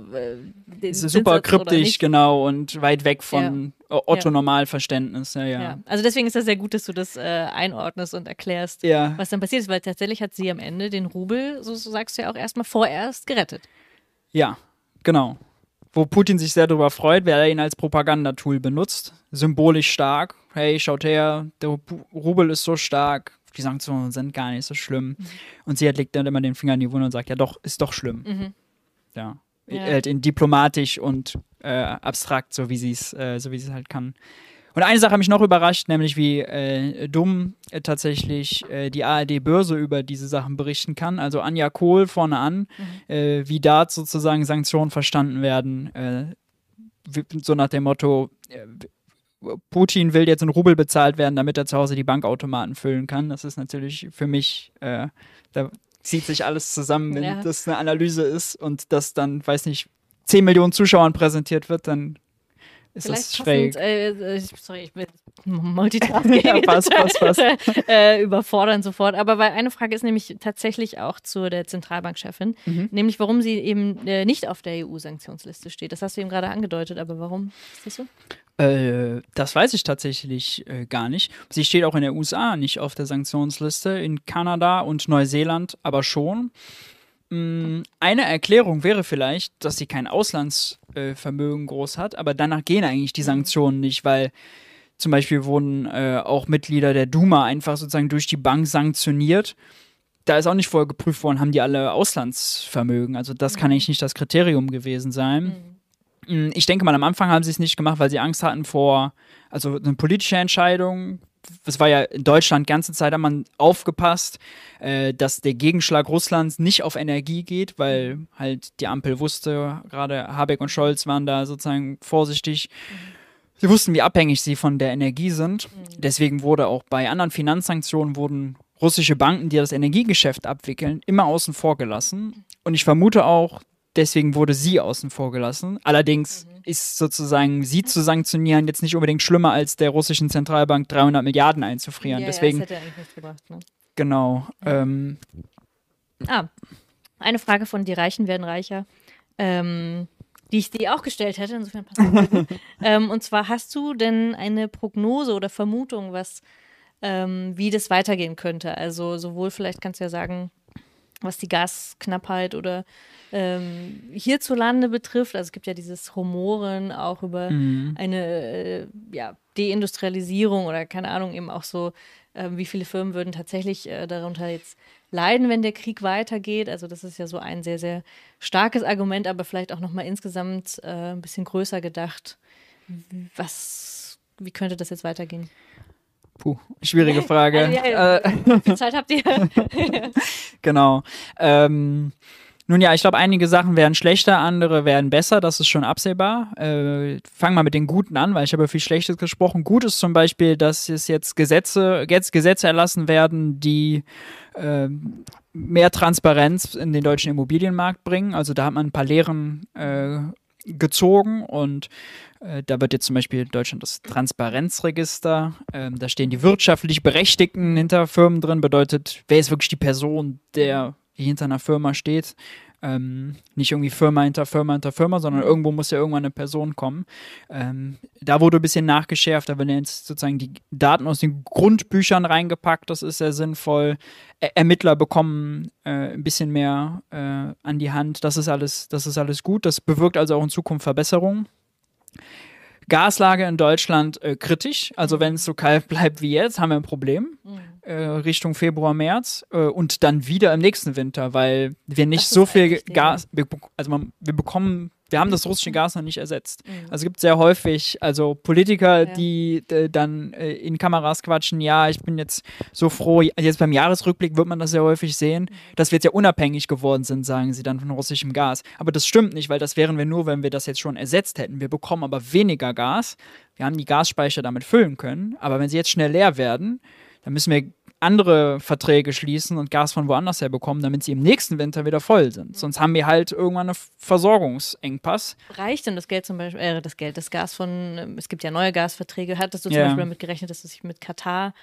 den super kryptisch, genau, und weit weg von Otto-Normalverständnis. Ja, ja. Ja. Also deswegen ist das sehr gut, dass du das äh, einordnest und erklärst, Ja. was dann passiert ist, weil tatsächlich hat sie am Ende den Rubel, so, so sagst du ja auch erstmal vorerst, gerettet. Ja, genau. Wo Putin sich sehr darüber freut, wer er ihn als Propagandatool benutzt. Symbolisch stark. Hey, schaut her, der Rubel ist so stark. Die Sanktionen sind gar nicht so schlimm. Mhm. Und sie hat, legt dann immer den Finger in die Wunde und sagt, ja doch, ist doch schlimm. Mhm. Ja. Ja. Halt in diplomatisch und äh, abstrakt, so wie sie es äh, so wie sie es halt kann. Und eine Sache hat mich noch überrascht, nämlich wie äh, dumm äh, tatsächlich äh, die ARD-Börse über diese Sachen berichten kann. Also Anja Kohl vorne an, äh, wie da sozusagen Sanktionen verstanden werden. Äh, wie- so nach dem Motto, äh, Putin will jetzt in Rubel bezahlt werden, damit er zu Hause die Bankautomaten füllen kann. Das ist natürlich für mich, äh, da zieht sich alles zusammen, wenn Ja. das eine Analyse ist und das dann, weiß nicht, 10 Millionen Zuschauern präsentiert wird, dann ist Vielleicht das schräg. passend, äh, äh, sorry, ich bin Multitasking. Ja, passt, passt, passt. äh, überfordern sofort. Aber weil eine Frage ist nämlich tatsächlich auch zu der Zentralbankchefin, Mhm. nämlich warum sie eben äh, nicht auf der EU-Sanktionsliste steht. Das hast du eben gerade angedeutet, aber warum ist das so? Äh, das weiß ich tatsächlich äh, gar nicht. Sie steht auch in der USA nicht auf der Sanktionsliste, in Kanada und Neuseeland aber schon. Mm, Eine Erklärung wäre vielleicht, dass sie kein Privatvermögen äh, groß hat, aber danach gehen eigentlich die Sanktionen nicht, weil zum Beispiel wurden äh, auch Mitglieder der Duma einfach sozusagen durch die Bank sanktioniert. Da ist auch nicht vorher geprüft worden, haben die alle Auslandsvermögen. Also das kann eigentlich nicht das Kriterium gewesen sein. Mhm. Ich denke mal, am Anfang haben sie es nicht gemacht, weil sie Angst hatten vor, also eine politische Entscheidung, es war ja in Deutschland die ganze Zeit hat man aufgepasst, äh, dass der Gegenschlag Russlands nicht auf Energie geht, weil halt die Ampel wusste, gerade Habeck und Scholz waren da sozusagen vorsichtig. Mhm. Sie wussten, wie abhängig sie von der Energie sind. Mhm. Deswegen wurde auch bei anderen Finanzsanktionen wurden russische Banken, die das Energiegeschäft abwickeln, immer außen vor gelassen. Und ich vermute auch, deswegen wurde sie außen vor gelassen. Allerdings mhm. ist sozusagen sie zu sanktionieren jetzt nicht unbedingt schlimmer, als der russischen Zentralbank 300 Milliarden einzufrieren. Ja, deswegen, ja, das hätte eigentlich nichts gebracht. Ne? Genau. Ähm, ah, eine Frage von Die Reichen werden reicher. Ähm, die ich dir auch gestellt hätte, insofern passt das ähm, Und zwar hast du denn eine Prognose oder Vermutung, was, ähm, wie das weitergehen könnte? Also sowohl vielleicht kannst du ja sagen, was die Gasknappheit oder ähm, hierzulande betrifft. Also es gibt ja dieses Rumoren auch über mhm. eine äh, ja, Deindustrialisierung oder keine Ahnung, eben auch so, äh, wie viele Firmen würden tatsächlich äh, darunter jetzt leiden, wenn der Krieg weitergeht. Also das ist ja so ein sehr, sehr starkes Argument, aber vielleicht auch nochmal insgesamt äh, ein bisschen größer gedacht. Was, wie könnte das jetzt weitergehen? Puh, schwierige Frage. also, ja, ja. Äh, wie viel Zeit habt ihr? genau. Ähm, nun ja, ich glaube, einige Sachen werden schlechter, andere werden besser, das ist schon absehbar. Äh, Fangen wir mit den Guten an, weil ich habe viel Schlechtes gesprochen. Gut ist zum Beispiel, dass es jetzt Gesetze, jetzt Gesetze erlassen werden, die äh, mehr Transparenz in den deutschen Immobilienmarkt bringen. Also da hat man ein paar Lehren äh, gezogen und da wird jetzt zum Beispiel in Deutschland das Transparenzregister, ähm, da stehen die wirtschaftlich Berechtigten hinter Firmen drin, bedeutet, wer ist wirklich die Person, der hinter einer Firma steht. Ähm, nicht irgendwie Firma hinter Firma hinter Firma, sondern irgendwo muss ja irgendwann eine Person kommen. Ähm, da wurde ein bisschen nachgeschärft, da werden jetzt sozusagen die Daten aus den Grundbüchern reingepackt, das ist sehr sinnvoll. Er Ermittler bekommen äh, ein bisschen mehr äh, an die Hand, das ist alles, das ist alles gut. Das bewirkt also auch in Zukunft Verbesserungen. Gaslage in Deutschland äh, kritisch. Also wenn es so kalt bleibt wie jetzt, haben wir ein Problem. Mhm. Äh, Richtung Februar, März äh, und dann wieder im nächsten Winter, weil wir nicht so viel Gas, wir, also man, wir bekommen, wir haben das russische Gas noch nicht ersetzt. Mhm. Also es gibt sehr häufig, also Politiker, ja. die äh, dann äh, in Kameras quatschen, ja, ich bin jetzt so froh, jetzt beim Jahresrückblick wird man das sehr häufig sehen, mhm. dass wir jetzt ja unabhängig geworden sind, sagen sie dann von russischem Gas. Aber das stimmt nicht, weil das wären wir nur, wenn wir das jetzt schon ersetzt hätten. Wir bekommen aber weniger Gas. Wir haben die Gasspeicher damit füllen können, aber wenn sie jetzt schnell leer werden, dann müssen wir andere Verträge schließen und Gas von woanders her bekommen, damit sie im nächsten Winter wieder voll sind. Sonst haben wir halt irgendwann einen Versorgungsengpass. Reicht denn das Geld zum Beispiel, äh, das Geld, das Gas von, ähm, es gibt ja neue Gasverträge, hattest du zum ja. Beispiel damit gerechnet, dass du sich mit Katar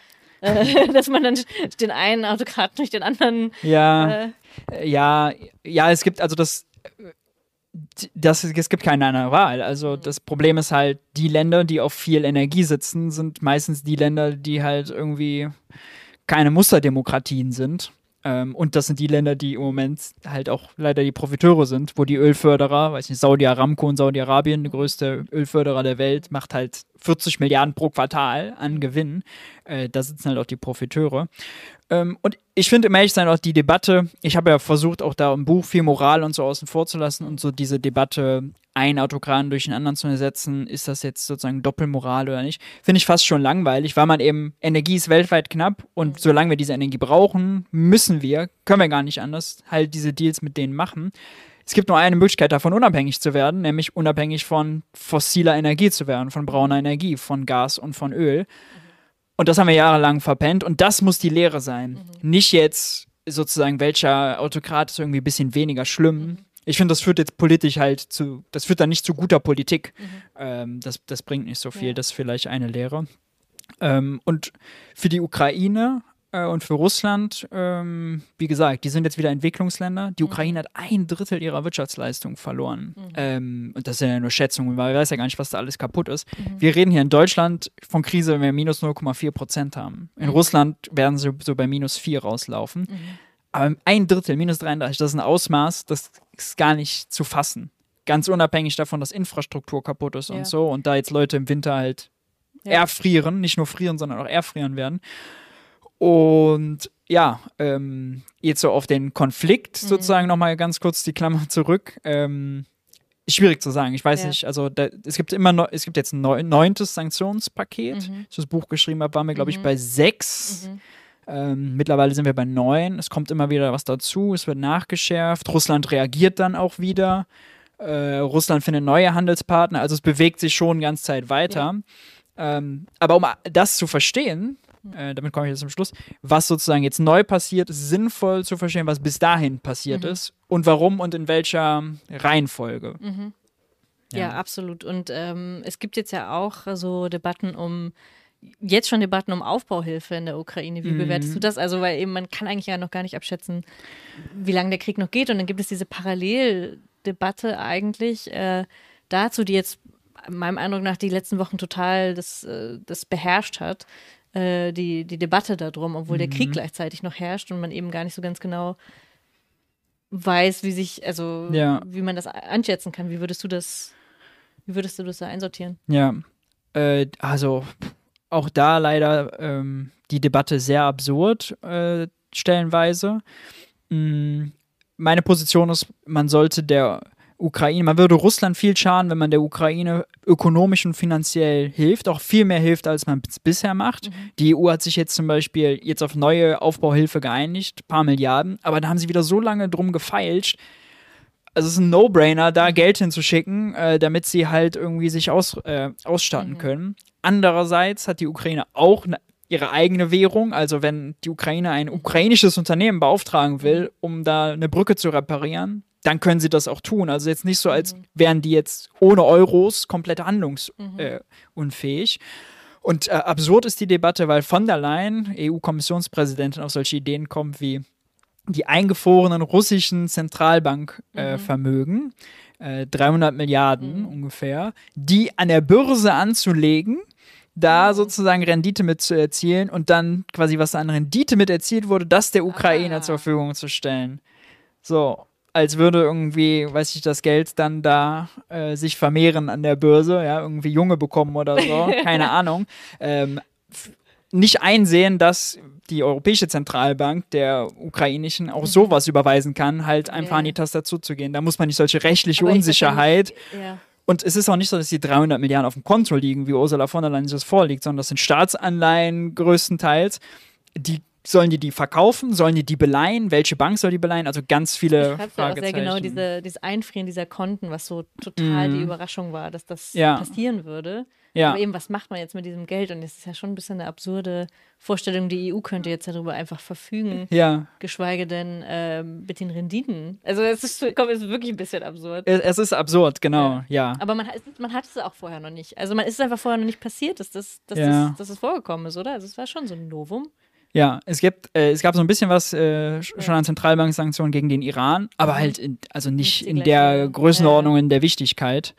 äh, dass man dann den einen Autokrat durch den anderen. Ja, äh, ja, ja, es gibt also das das, es gibt keine andere Wahl. Also mhm. das Problem ist halt, die Länder, die auf viel Energie sitzen, sind meistens die Länder, die halt irgendwie keine Musterdemokratien sind. Ähm, und das sind die Länder, die im Moment halt auch leider die Profiteure sind, wo die Ölförderer, weiß nicht, Saudi Aramco und Saudi-Arabien, der größte Ölförderer der Welt, macht halt 40 Milliarden pro Quartal an Gewinn. Äh, da sitzen halt auch die Profiteure. Ähm, und ich finde, im Ehrlichsein auch die Debatte, ich habe ja versucht, auch da im Buch viel Moral und so außen vor zu lassen und so diese Debatte, einen Autokraten durch den anderen zu ersetzen, ist das jetzt sozusagen Doppelmoral oder nicht, finde ich fast schon langweilig, weil man eben, Energie ist weltweit knapp und mhm. solange wir diese Energie brauchen, müssen wir, können wir gar nicht anders, halt diese Deals mit denen machen. Es gibt nur eine Möglichkeit, davon unabhängig zu werden, nämlich unabhängig von fossiler Energie zu werden, von brauner Energie, von Gas und von Öl. Mhm. Und das haben wir jahrelang verpennt und das muss die Lehre sein. Mhm. Nicht jetzt sozusagen, welcher Autokrat ist irgendwie ein bisschen weniger schlimm. Mhm. Ich finde, das führt jetzt politisch halt zu, das führt dann nicht zu guter Politik. Mhm. Ähm, das, das bringt nicht so viel, ja. das ist vielleicht eine Lehre. Ähm, und für die Ukraine äh, und für Russland, ähm, wie gesagt, die sind jetzt wieder Entwicklungsländer. Die mhm. Ukraine hat ein Drittel ihrer Wirtschaftsleistung verloren. Mhm. Ähm, und das sind ja nur Schätzungen, weil man weiß ja gar nicht, was da alles kaputt ist. Mhm. Wir reden hier in Deutschland von Krise, wenn wir minus 0,4 Prozent haben. In mhm. Russland werden sie so bei minus 4 rauslaufen. Mhm. Aber ein Drittel, minus 33, das ist ein Ausmaß, das ist gar nicht zu fassen ganz unabhängig davon, dass Infrastruktur kaputt ist Ja. und so und da jetzt Leute im Winter halt Ja. erfrieren, nicht nur frieren, sondern auch erfrieren werden. Und ja, ähm, jetzt so auf den Konflikt Mhm. sozusagen nochmal ganz kurz die Klammer zurück. Ähm, schwierig zu sagen. Ich weiß Ja. nicht, also da, es gibt immer noch, es gibt jetzt ein neu, neuntes Sanktionspaket. Mhm. Als ich das Buch geschrieben habe, waren wir, glaube ich, Mhm. bei sechs. Mhm. Ähm, mittlerweile sind wir bei neun. Es kommt immer wieder was dazu. Es wird nachgeschärft. Russland reagiert dann auch wieder. Äh, Russland findet neue Handelspartner. Also es bewegt sich schon die ganze Zeit weiter. Ähm, aber um das zu verstehen, äh, damit komme ich jetzt zum Schluss, was sozusagen jetzt neu passiert, ist sinnvoll zu verstehen, was bis dahin passiert Mhm. ist und warum und in welcher Reihenfolge. Mhm. Ja. Ja. absolut. Und ähm, es gibt jetzt ja auch so Debatten um, jetzt schon Debatten um Aufbauhilfe in der Ukraine. Wie Mhm. bewertest du das? Also, weil eben man kann eigentlich ja noch gar nicht abschätzen, wie lange der Krieg noch geht. Und dann gibt es diese Paralleldebatte eigentlich äh, dazu, die jetzt meinem Eindruck nach die letzten Wochen total das, äh, das beherrscht hat. Äh, die, die Debatte darum, obwohl der Krieg Mhm. gleichzeitig noch herrscht und man eben gar nicht so ganz genau weiß, wie sich, also Ja. wie man das einschätzen kann. Wie würdest du das, wie würdest du das da einsortieren? Ja, äh, also auch da leider ähm, die Debatte sehr absurd äh, stellenweise. Mm, meine Position ist, man sollte der Ukraine, man würde Russland viel schaden, wenn man der Ukraine ökonomisch und finanziell hilft, auch viel mehr hilft, als man es bisher macht. Die EU hat sich jetzt zum Beispiel jetzt auf neue Aufbauhilfe geeinigt, paar Milliarden, aber da haben sie wieder so lange drum gefeilscht, also es ist ein No-Brainer, da Geld hinzuschicken, äh, damit sie halt irgendwie sich aus, äh, ausstatten können. Andererseits hat die Ukraine auch ne, ihre eigene Währung. Also wenn die Ukraine ein ukrainisches Unternehmen beauftragen will, um da eine Brücke zu reparieren, dann können sie das auch tun. Also jetzt nicht so, als wären die jetzt ohne Euros komplett handlungsunfähig. Äh, unfähig. Und äh, absurd ist die Debatte, weil von der Leyen, EU-Kommissionspräsidentin, auf solche Ideen kommt wie die eingefrorenen russischen Zentralbankvermögen, äh, 300 Milliarden ungefähr, die an der Börse anzulegen, da sozusagen Rendite mit zu erzielen und dann quasi was an Rendite mit erzielt wurde, das der Ukraine Ah. zur Verfügung zu stellen. So, als würde irgendwie, weiß ich, das Geld dann da äh, sich vermehren an der Börse, ja, irgendwie Junge bekommen oder so, keine Ahnung. Ähm, nicht einsehen, dass die Europäische Zentralbank der ukrainischen auch sowas überweisen kann, halt einfach Ja. an die Tastatur zu gehen. Da muss man nicht solche rechtliche Aber ich Unsicherheit. Ja. Und es ist auch nicht so, dass die 300 Milliarden auf dem Konto liegen, wie Ursula von der Leyen sich das vorliegt, sondern das sind Staatsanleihen größtenteils. Die sollen die die verkaufen? Sollen die die beleihen? Welche Bank soll die beleihen? Also ganz viele Schreibst du auch sehr Fragezeichen. genau diese, dieses Einfrieren dieser Konten, was so total die Mhm. Überraschung war, dass das Ja. passieren würde. ja. Aber eben, was macht man jetzt mit diesem Geld? Und das ist ja schon ein bisschen eine absurde Vorstellung. Die EU könnte jetzt darüber einfach verfügen, ja, geschweige denn ähm, mit den Renditen. Also es ist, komm, es ist wirklich ein bisschen absurd. es es ist absurd, genau, ja. Aber man, es man hat es auch vorher noch nicht. Also man es ist einfach vorher noch nicht passiert, dass das, dass, Ja. das, dass das vorgekommen ist, oder? Also es war schon so ein Novum. Ja, es gibt, äh, es gab so ein bisschen was äh, sch- schon an Zentralbanksanktionen gegen den Iran, aber Mhm. halt in, also nicht Nicht in der Größenordnung, in der Wichtigkeit.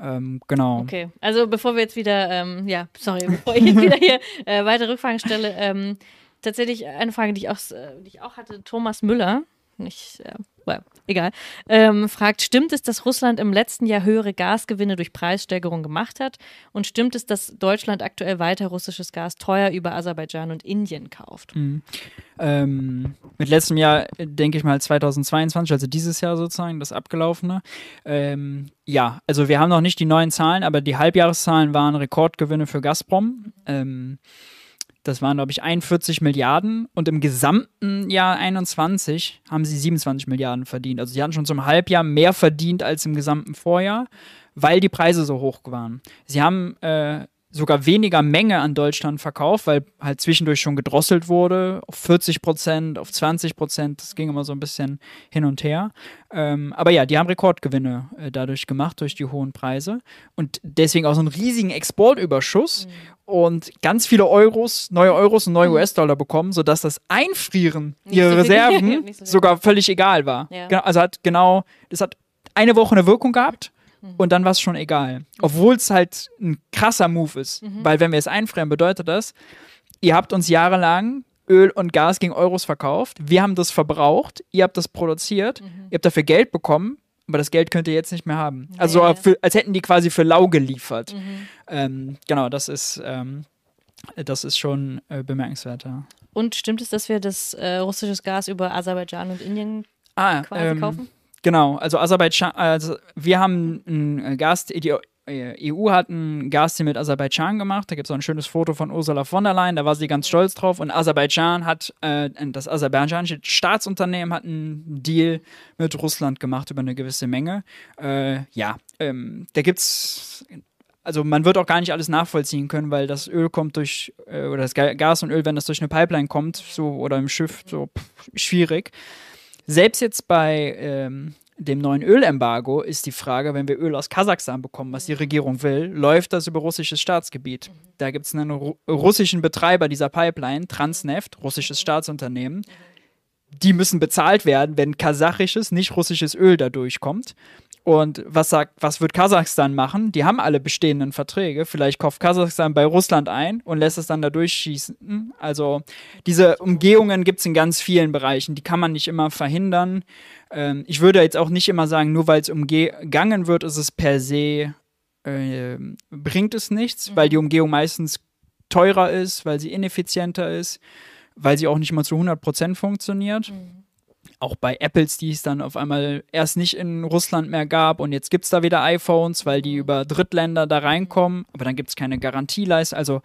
Ähm, genau. Okay, also bevor wir jetzt wieder, ähm, ja, sorry, bevor ich jetzt wieder hier äh, weitere Rückfragen stelle, ähm, tatsächlich eine Frage, die ich auch, äh, die ich auch hatte, Thomas Müller, nicht, äh, well, egal, ähm, fragt, stimmt es, dass Russland im letzten Jahr höhere Gasgewinne durch Preissteigerung gemacht hat? Und stimmt es, dass Deutschland aktuell weiter russisches Gas teuer über Aserbaidschan und Indien kauft? Mhm. Ähm, mit letztem Jahr denke ich mal 2022, also dieses Jahr sozusagen, das abgelaufene. Ähm, ja, also wir haben noch nicht die neuen Zahlen, aber die Halbjahreszahlen waren Rekordgewinne für Gazprom. Ähm, das waren, glaube ich, 41 Milliarden und im gesamten Jahr 21 haben sie 27 Milliarden verdient. Also sie hatten schon zum Halbjahr mehr verdient als im gesamten Vorjahr, weil die Preise so hoch waren. Sie haben äh, sogar weniger Menge an Deutschland verkauft, weil halt zwischendurch schon gedrosselt wurde, auf 40 Prozent, auf 20 Prozent, das ging immer so ein bisschen hin und her. Ähm, aber ja, die haben Rekordgewinne äh, dadurch gemacht, durch die hohen Preise und deswegen auch so einen riesigen Exportüberschuss und ganz viele Euros, neue Euros und neue US-Dollar bekommen, sodass das Einfrieren Nicht ihrer so Reserven so sogar völlig egal war. Ja. Genau, also hat genau, das hat eine Woche eine Wirkung gehabt Mhm. und dann war es schon egal. Obwohl es halt ein krasser Move ist. Mhm. Weil wenn wir es einfrieren, bedeutet das, ihr habt uns jahrelang Öl und Gas gegen Euros verkauft, wir haben das verbraucht, ihr habt das produziert, Mhm. ihr habt dafür Geld bekommen, aber das Geld könnt ihr jetzt nicht mehr haben. Also Ja, ja. für, als hätten die quasi für lau geliefert. Mhm. Ähm, genau, das ist, ähm, das ist schon äh, bemerkenswert. Ja. Und stimmt es, dass wir das äh, russisches Gas über Aserbaidschan und Indien Ah, quasi ähm, kaufen? Genau, also Aserbaidschan, also wir haben ein Gas, die äh, EU hat ein Gasdeal mit Aserbaidschan gemacht. Da gibt es auch ein schönes Foto von Ursula von der Leyen, da war sie ganz stolz drauf. Und Aserbaidschan hat, äh, das aserbaidschanische Staatsunternehmen hat einen Deal mit Russland gemacht über eine gewisse Menge. Äh, ja, ähm, da gibt's also man wird auch gar nicht alles nachvollziehen können, weil das Öl kommt durch, äh, oder das Ga- Gas und Öl, wenn das durch eine Pipeline kommt, so oder im Schiff, so pff, schwierig. Selbst jetzt bei ähm, dem neuen Ölembargo ist die Frage, wenn wir Öl aus Kasachstan bekommen, was die Regierung will, läuft das über russisches Staatsgebiet. Da gibt es einen ru russischen Betreiber dieser Pipeline, Transneft, russisches Staatsunternehmen. Die müssen bezahlt werden, wenn kasachisches, nicht russisches Öl da durchkommt. Und was sagt, was wird Kasachstan machen? Die haben alle bestehenden Verträge. Vielleicht kauft Kasachstan bei Russland ein und lässt es dann da durchschießen. Also diese Umgehungen gibt es in ganz vielen Bereichen. Die kann man nicht immer verhindern. Ähm, ich würde jetzt auch nicht immer sagen, nur weil es umgegangen wird, ist es per se, äh, bringt es nichts, weil die Umgehung meistens teurer ist, weil sie ineffizienter ist, weil sie auch nicht mal zu 100% funktioniert auch bei Apples, die es dann auf einmal erst nicht in Russland mehr gab und jetzt gibt es da wieder iPhones, weil die über Drittländer da reinkommen, aber dann gibt es keine Garantieleistung. Also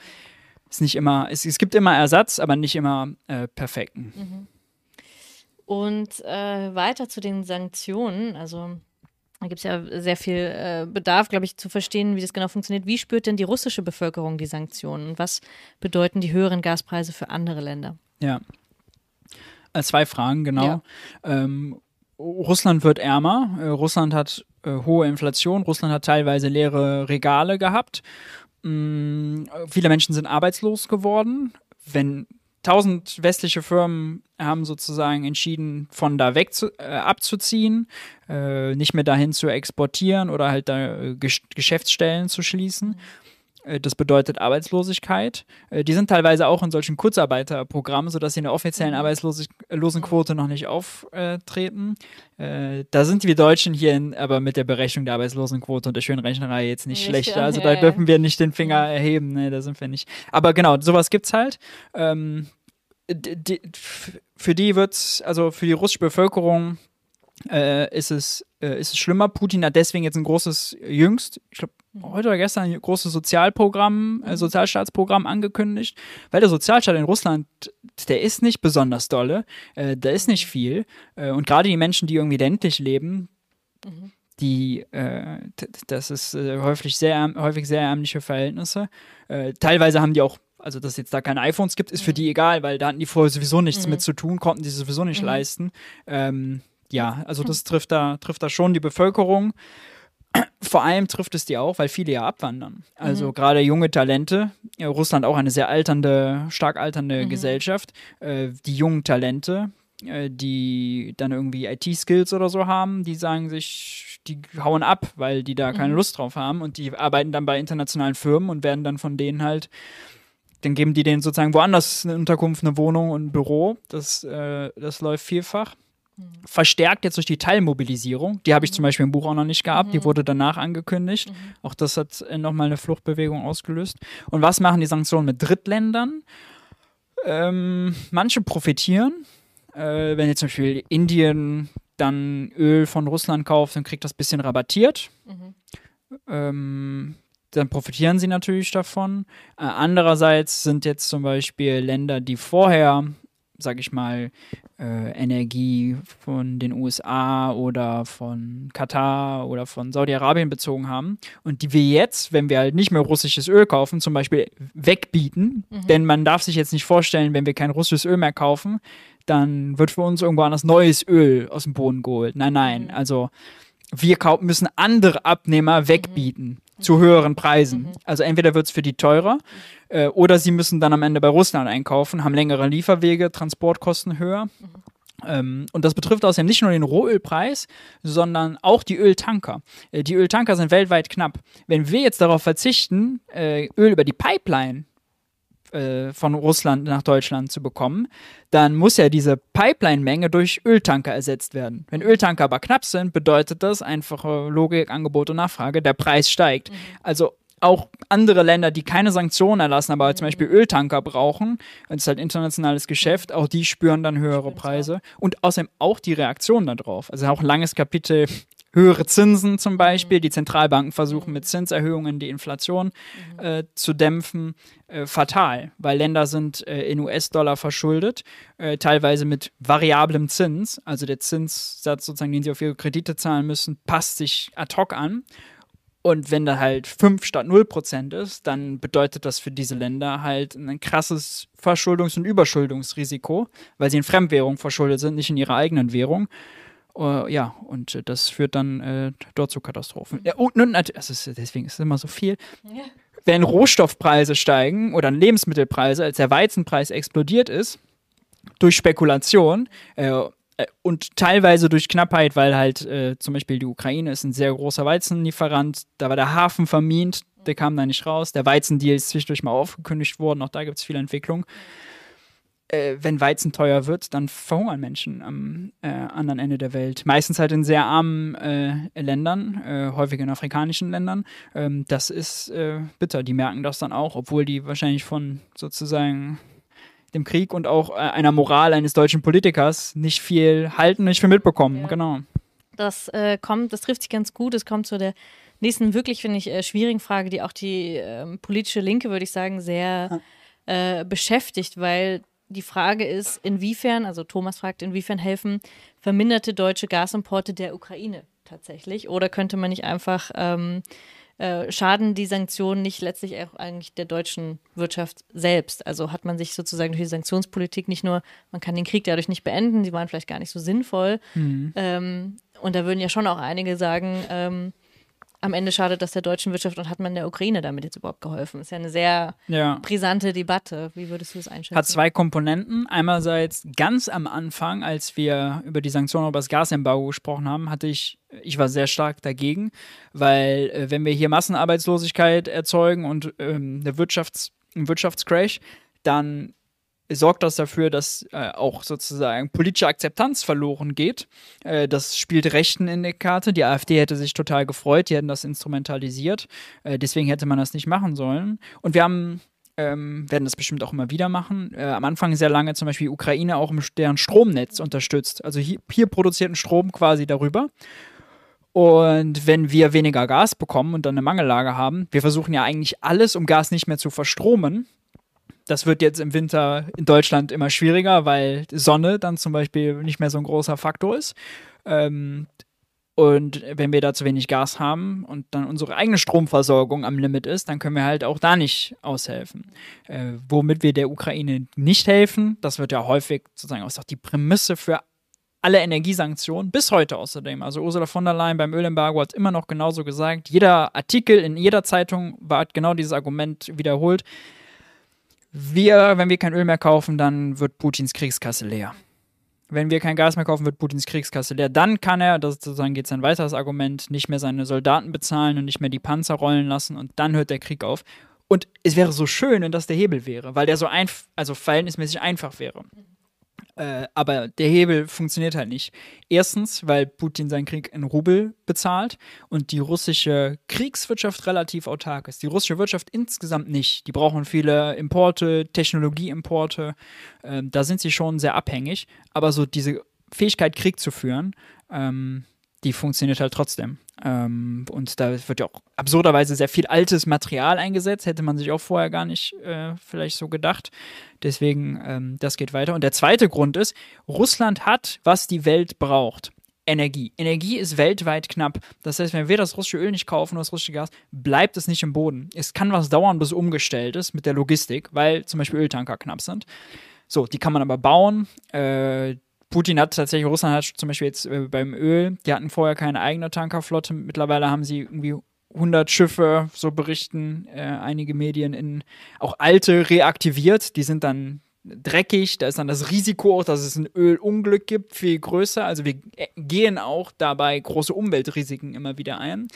ist nicht immer, es, es gibt immer Ersatz, aber nicht immer äh, perfekten. Und äh, weiter zu den Sanktionen. Also da gibt es ja sehr viel äh, Bedarf, glaube ich, zu verstehen, wie das genau funktioniert. Wie spürt denn die russische Bevölkerung die Sanktionen? Und was bedeuten die höheren Gaspreise für andere Länder? Ja. Äh, zwei Fragen, genau. Ja. Ähm, Russland wird ärmer. Äh, Russland hat äh, hohe Inflation. Russland hat teilweise leere Regale gehabt. Mm, viele Menschen sind arbeitslos geworden. Wenn tausend westliche Firmen haben sozusagen entschieden, von da weg zu, äh, abzuziehen, äh, nicht mehr dahin zu exportieren oder halt da äh, Gesch Geschäftsstellen zu schließen. Äh, Das bedeutet Arbeitslosigkeit. Äh, Die sind teilweise auch in solchen Kurzarbeiterprogrammen, sodass sie in der offiziellen Arbeitslosenquote noch nicht auftreten. Äh, Da sind wir Deutschen hier in, aber mit der Berechnung der Arbeitslosenquote und der schönen Rechnerei jetzt nicht Nicht, schlechter. Also da dürfen wir nicht den Finger erheben. Ne, da sind wir nicht. Aber genau, sowas gibt's halt. Ähm, d- d- f- Für die wird's, also für die russische Bevölkerung äh, ist, es, äh, ist es schlimmer. Putin hat deswegen jetzt ein großes, jüngst, ich glaube, heute oder gestern ein großes Sozialprogramm, äh, Sozialstaatsprogramm angekündigt, weil der Sozialstaat in Russland, der ist nicht besonders dolle, äh, da ist nicht viel. Äh, und gerade die Menschen, die irgendwie ländlich leben, die, äh, das ist äh, häufig, sehr, häufig sehr ärmliche Verhältnisse. Äh, teilweise haben die auch, also dass es jetzt da keine iPhones gibt, ist für die egal, weil da hatten die vorher sowieso nichts mit zu tun, konnten die sowieso nicht leisten. Ähm, ja, also das trifft da, trifft da schon die Bevölkerung. Vor allem trifft es die auch, weil viele ja abwandern. Also gerade junge Talente, ja, Russland auch eine sehr alternde, stark alternde Gesellschaft, äh, die jungen Talente, äh, die dann irgendwie IT-Skills oder so haben, die sagen sich, die hauen ab, weil die da keine Lust drauf haben und die arbeiten dann bei internationalen Firmen und werden dann von denen halt, dann geben die denen sozusagen woanders eine Unterkunft, eine Wohnung und ein Büro. Das, äh, das läuft vielfach. Verstärkt jetzt durch die Teilmobilisierung. Die habe ich zum Beispiel im Buch auch noch nicht gehabt. Die wurde danach angekündigt. Auch das hat äh, nochmal eine Fluchtbewegung ausgelöst. Und was machen die Sanktionen mit Drittländern? Ähm, manche profitieren. Äh, wenn jetzt zum Beispiel Indien dann Öl von Russland kauft, dann kriegt das ein bisschen rabattiert. Ähm, dann profitieren sie natürlich davon. Äh, andererseits sind jetzt zum Beispiel Länder, die vorher, sag ich mal, äh, Energie von den USA oder von Katar oder von Saudi-Arabien bezogen haben und die wir jetzt, wenn wir halt nicht mehr russisches Öl kaufen, zum Beispiel wegbieten. Denn man darf sich jetzt nicht vorstellen, wenn wir kein russisches Öl mehr kaufen, dann wird für uns irgendwo anders neues Öl aus dem Boden geholt. Nein, nein. Also wir müssen andere Abnehmer wegbieten zu höheren Preisen. Also entweder wird es für die teurer äh, oder sie müssen dann am Ende bei Russland einkaufen, haben längere Lieferwege, Transportkosten höher. Ähm, und das betrifft außerdem nicht nur den Rohölpreis, sondern auch die Öltanker. Äh, die Öltanker sind weltweit knapp. Wenn wir jetzt darauf verzichten, äh, Öl über die Pipeline äh, von Russland nach Deutschland zu bekommen, dann muss ja diese Pipeline-Menge durch Öltanker ersetzt werden. Wenn Öltanker aber knapp sind, bedeutet das einfache Logik, Angebot und Nachfrage, der Preis steigt. Mhm. Also auch andere Länder, die keine Sanktionen erlassen, aber zum Beispiel Öltanker brauchen, das ist halt internationales Geschäft, auch die spüren dann höhere Preise und außerdem auch die Reaktion darauf. Also auch ein langes Kapitel höhere Zinsen zum Beispiel. Die Zentralbanken versuchen mit Zinserhöhungen die Inflation äh, zu dämpfen. Äh, fatal, weil Länder sind äh, in US-Dollar verschuldet, äh, teilweise mit variablem Zins. Also der Zinssatz sozusagen, den sie auf ihre Kredite zahlen müssen, passt sich ad hoc an. Und wenn da halt 5 statt 0 Prozent ist, dann bedeutet das für diese Länder halt ein krasses Verschuldungs- und Überschuldungsrisiko, weil sie in Fremdwährung verschuldet sind, nicht in ihrer eigenen Währung. Uh, ja, und das führt dann äh, dort zu Katastrophen. Ja, und, und also deswegen ist es immer so viel. Ja. Wenn Rohstoffpreise steigen oder Lebensmittelpreise, als der Weizenpreis explodiert ist, durch Spekulation, äh, äh, und teilweise durch Knappheit, weil halt äh, zum Beispiel die Ukraine ist ein sehr großer Weizenlieferant, da war der Hafen vermint, der kam da nicht raus, der Weizendeal ist zwischendurch mal aufgekündigt worden, auch da gibt es viel Entwicklung. Äh, wenn Weizen teuer wird, dann verhungern Menschen am äh, anderen Ende der Welt. Meistens halt in sehr armen äh, Ländern, äh, häufig in afrikanischen Ländern. Ähm, das ist bitter. Die merken das dann auch, obwohl die wahrscheinlich von sozusagen dem Krieg und auch äh, einer Moral eines deutschen Politikers nicht viel halten, nicht viel mitbekommen. Ja. Genau. Das äh, kommt, das trifft sich ganz gut. Es kommt zu der nächsten wirklich, finde ich, äh, schwierigen Frage, die auch die ähm, politische Linke, würde ich sagen, sehr äh, beschäftigt, weil die Frage ist, inwiefern, also Thomas fragt, inwiefern helfen verminderte deutsche Gasimporte der Ukraine tatsächlich? Oder könnte man nicht einfach ähm, äh, schaden die Sanktionen nicht letztlich auch eigentlich der deutschen Wirtschaft selbst? Also hat man sich sozusagen durch die Sanktionspolitik nicht nur, man kann den Krieg dadurch nicht beenden, sie waren vielleicht gar nicht so sinnvoll. Mhm. Ähm, und da würden ja schon auch einige sagen, ähm, am Ende schadet das der deutschen Wirtschaft und hat man der Ukraine damit jetzt überhaupt geholfen? Das ist ja eine sehr ja. brisante Debatte. Wie würdest du das einschätzen? Hat zwei Komponenten. Einerseits ganz am Anfang, als wir über die Sanktionen über das Gasembargo gesprochen haben, hatte ich, ich war sehr stark dagegen, weil äh, wenn wir hier Massenarbeitslosigkeit erzeugen und ähm, eine Wirtschafts-, einen Wirtschaftscrash, dann sorgt das dafür, dass äh, auch sozusagen politische Akzeptanz verloren geht. Äh, das spielt Rechten in die Karte. Die AfD hätte sich total gefreut, die hätten das instrumentalisiert. Äh, deswegen hätte man das nicht machen sollen. Und wir haben ähm, werden das bestimmt auch immer wieder machen. Äh, am Anfang sehr lange zum Beispiel Ukraine auch im deren Stromnetz unterstützt. Also hier, hier produzierten Strom quasi darüber. Und wenn wir weniger Gas bekommen und dann eine Mangellage haben, wir versuchen ja eigentlich alles, um Gas nicht mehr zu verstromen, das wird jetzt im Winter in Deutschland immer schwieriger, weil Sonne dann zum Beispiel nicht mehr so ein großer Faktor ist. Ähm, und wenn wir da zu wenig Gas haben und dann unsere eigene Stromversorgung am Limit ist, dann können wir halt auch da nicht aushelfen. Äh, womit wir der Ukraine nicht helfen, das wird ja häufig sozusagen auch die Prämisse für alle Energiesanktionen, bis heute außerdem. Also Ursula von der Leyen beim Ölembargo hat immer noch genauso gesagt. Jeder Artikel in jeder Zeitung war genau dieses Argument wiederholt wir, wenn wir kein Öl mehr kaufen, dann wird Putins Kriegskasse leer. Wenn wir kein Gas mehr kaufen, wird Putins Kriegskasse leer. Dann kann er, das sozusagen geht sein weiteres Argument, nicht mehr seine Soldaten bezahlen und nicht mehr die Panzer rollen lassen und dann hört der Krieg auf. Und es wäre so schön, wenn das der Hebel wäre, weil der so einfach, also verhältnismäßig einfach wäre. Äh, aber der Hebel funktioniert halt nicht. Erstens, weil Putin seinen Krieg in Rubel bezahlt und die russische Kriegswirtschaft relativ autark ist. Die russische Wirtschaft insgesamt nicht. Die brauchen viele Importe, Technologieimporte. Äh, da sind sie schon sehr abhängig. Aber so diese Fähigkeit, Krieg zu führen, ähm, die funktioniert halt trotzdem. Ähm, und da wird ja auch absurderweise sehr viel altes Material eingesetzt, hätte man sich auch vorher gar nicht äh, vielleicht so gedacht. Deswegen, ähm, das geht weiter. Und der zweite Grund ist, Russland hat, was die Welt braucht. Energie. Energie ist weltweit knapp. Das heißt, wenn wir das russische Öl nicht kaufen oder das russische Gas, bleibt es nicht im Boden. Es kann was dauern, bis es umgestellt ist mit der Logistik, weil zum Beispiel Öltanker knapp sind. So, die kann man aber bauen. Äh, Putin hat tatsächlich, Russland hat zum Beispiel jetzt äh, beim Öl, die hatten vorher keine eigene Tankerflotte. Mittlerweile haben sie irgendwie 100 Schiffe, so berichten äh, einige Medien, in auch alte reaktiviert. Die sind dann dreckig, da ist dann das Risiko auch, dass es ein Ölunglück gibt, viel größer. Also wir gehen auch dabei große Umweltrisiken immer wieder ein.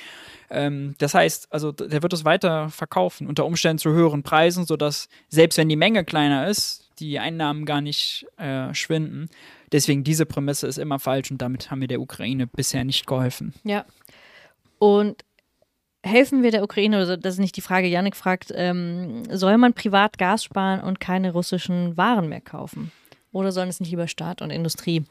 Ähm, das heißt, also der wird es weiter verkaufen, unter Umständen zu höheren Preisen, sodass selbst wenn die Menge kleiner ist, die Einnahmen gar nicht äh, schwinden. Deswegen diese Prämisse ist immer falsch und damit haben wir der Ukraine bisher nicht geholfen. Ja. Und helfen wir der Ukraine, also das ist nicht die Frage, Janik fragt, ähm, soll man privat Gas sparen und keine russischen Waren mehr kaufen? Oder sollen es nicht lieber Staat und Industrie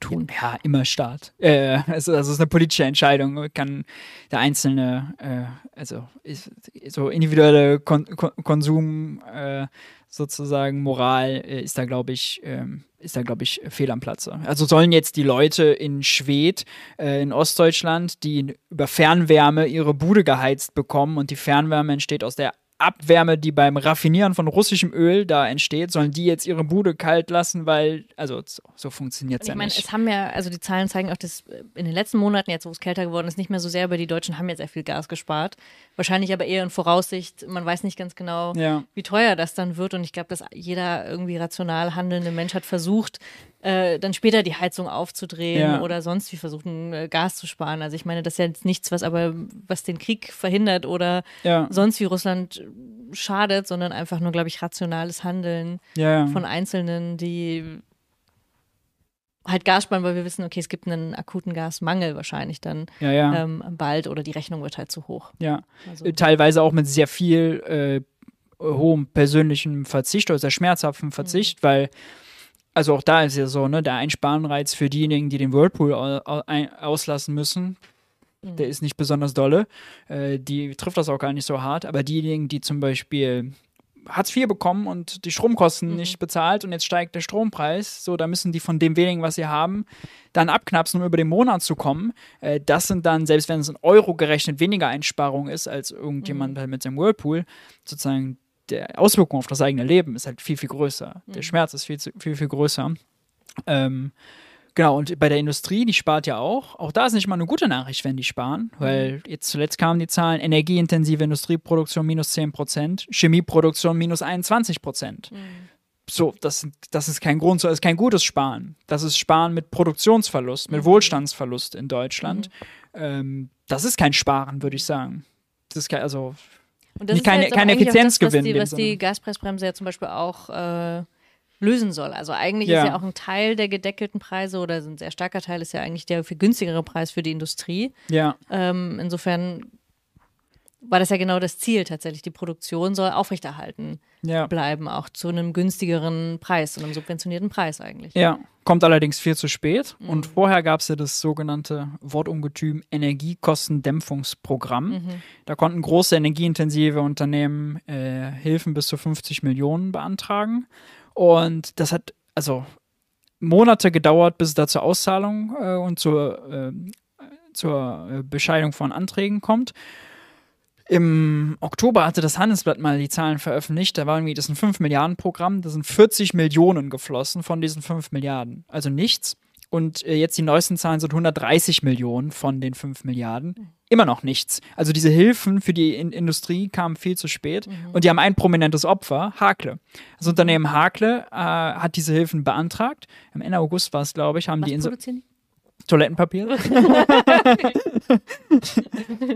tun? Ja, immer Staat. Äh, also das ist eine politische Entscheidung. Kann der einzelne, äh, also ist, so individuelle Kon Kon Konsum äh, sozusagen Moral äh, ist da, glaube ich, ähm, ist da, glaube ich, fehl am Platze. Also sollen jetzt die Leute in Schwedt, äh, in Ostdeutschland, die über Fernwärme ihre Bude geheizt bekommen und die Fernwärme entsteht aus der Abwärme, die beim Raffinieren von russischem Öl da entsteht, sollen die jetzt ihre Bude kalt lassen, weil, also so, so funktioniert es ja ich meine, nicht. es haben ja, also die Zahlen zeigen auch, dass in den letzten Monaten, jetzt wo es kälter geworden ist, nicht mehr so sehr, aber die Deutschen haben ja sehr viel Gas gespart. Wahrscheinlich aber eher in Voraussicht, man weiß nicht ganz genau, Ja. wie teuer das dann wird. Und ich glaube, dass jeder irgendwie rational handelnde Mensch hat versucht, äh, dann später die Heizung aufzudrehen Ja. oder sonst wie versuchen, äh, Gas zu sparen. Also ich meine, das ist ja jetzt nichts, was aber, was den Krieg verhindert oder Ja, sonst wie Russland schadet, sondern einfach nur, glaube ich, rationales Handeln ja, ja. von Einzelnen, die halt Gas sparen, weil wir wissen, okay, es gibt einen akuten Gasmangel wahrscheinlich dann ja, ja. ähm, bald oder die Rechnung wird halt zu hoch. ja. Also, Äh, Teilweise auch mit sehr viel äh, hohem persönlichem Verzicht oder sehr schmerzhaftem Verzicht, weil also auch da ist ja so, ne, der Einsparenreiz für diejenigen, die den Whirlpool auslassen müssen, der ist nicht besonders dolle. Äh, die trifft das auch gar nicht so hart, aber diejenigen, die zum Beispiel Hartz IV bekommen und die Stromkosten Mhm. nicht bezahlt und jetzt steigt der Strompreis, so, da müssen die von dem wenigen, was sie haben, dann abknapsen, um über den Monat zu kommen. Äh, das sind dann, selbst wenn es in Euro gerechnet weniger Einsparung ist als irgendjemand halt mit seinem Whirlpool, sozusagen der Auswirkung auf das eigene Leben ist halt viel, viel größer. Der Schmerz ist viel, viel, viel größer. Ähm, genau, und bei der Industrie, die spart ja auch. Auch da ist nicht mal eine gute Nachricht, wenn die sparen, weil jetzt zuletzt kamen die Zahlen, energieintensive Industrieproduktion minus 10 Prozent, Chemieproduktion minus 21 Prozent. So, das, das ist kein Grund, das ist kein gutes Sparen. Das ist Sparen mit Produktionsverlust, mit Wohlstandsverlust in Deutschland. Ähm, das ist kein Sparen, würde ich sagen. Das ist kein, also, Und das Nicht ist keine- jetzt auch kein eigentlich auch das, Effizienzgewinn was die, was die. Gaspreisbremse ja zum Beispiel auch äh, lösen soll. Also eigentlich Ja. ist ja auch ein Teil der gedeckelten Preise oder ein sehr starker Teil ist ja eigentlich der viel günstigere Preis für die Industrie. ja, Ähm, insofern war das ja genau das Ziel tatsächlich. Die Produktion soll aufrechterhalten ja. bleiben, auch zu einem günstigeren Preis, zu einem subventionierten Preis eigentlich. Ja, kommt allerdings viel zu spät. Mhm. Und vorher gab es ja das sogenannte Wortungetüm Energiekostendämpfungsprogramm. Mhm. Da konnten große energieintensive Unternehmen äh, Hilfen bis zu 50 Millionen beantragen. Und das hat also Monate gedauert, bis es da zur Auszahlung äh, und zur, äh, zur Bescheidung von Anträgen kommt. Im Oktober hatte das Handelsblatt mal die Zahlen veröffentlicht. Da war irgendwie, das ein 5 Milliarden Programm, da sind 40 Millionen geflossen von diesen 5 Milliarden. Also nichts. Und äh, jetzt die neuesten Zahlen sind 130 Millionen von den 5 Milliarden. Immer noch nichts. Also diese Hilfen für die In Industrie kamen viel zu spät. Und die haben ein prominentes Opfer, Hakle. Das Unternehmen Hakle äh, hat diese Hilfen beantragt. Am Ende August war es, glaube ich, haben Was die die? Toilettenpapier.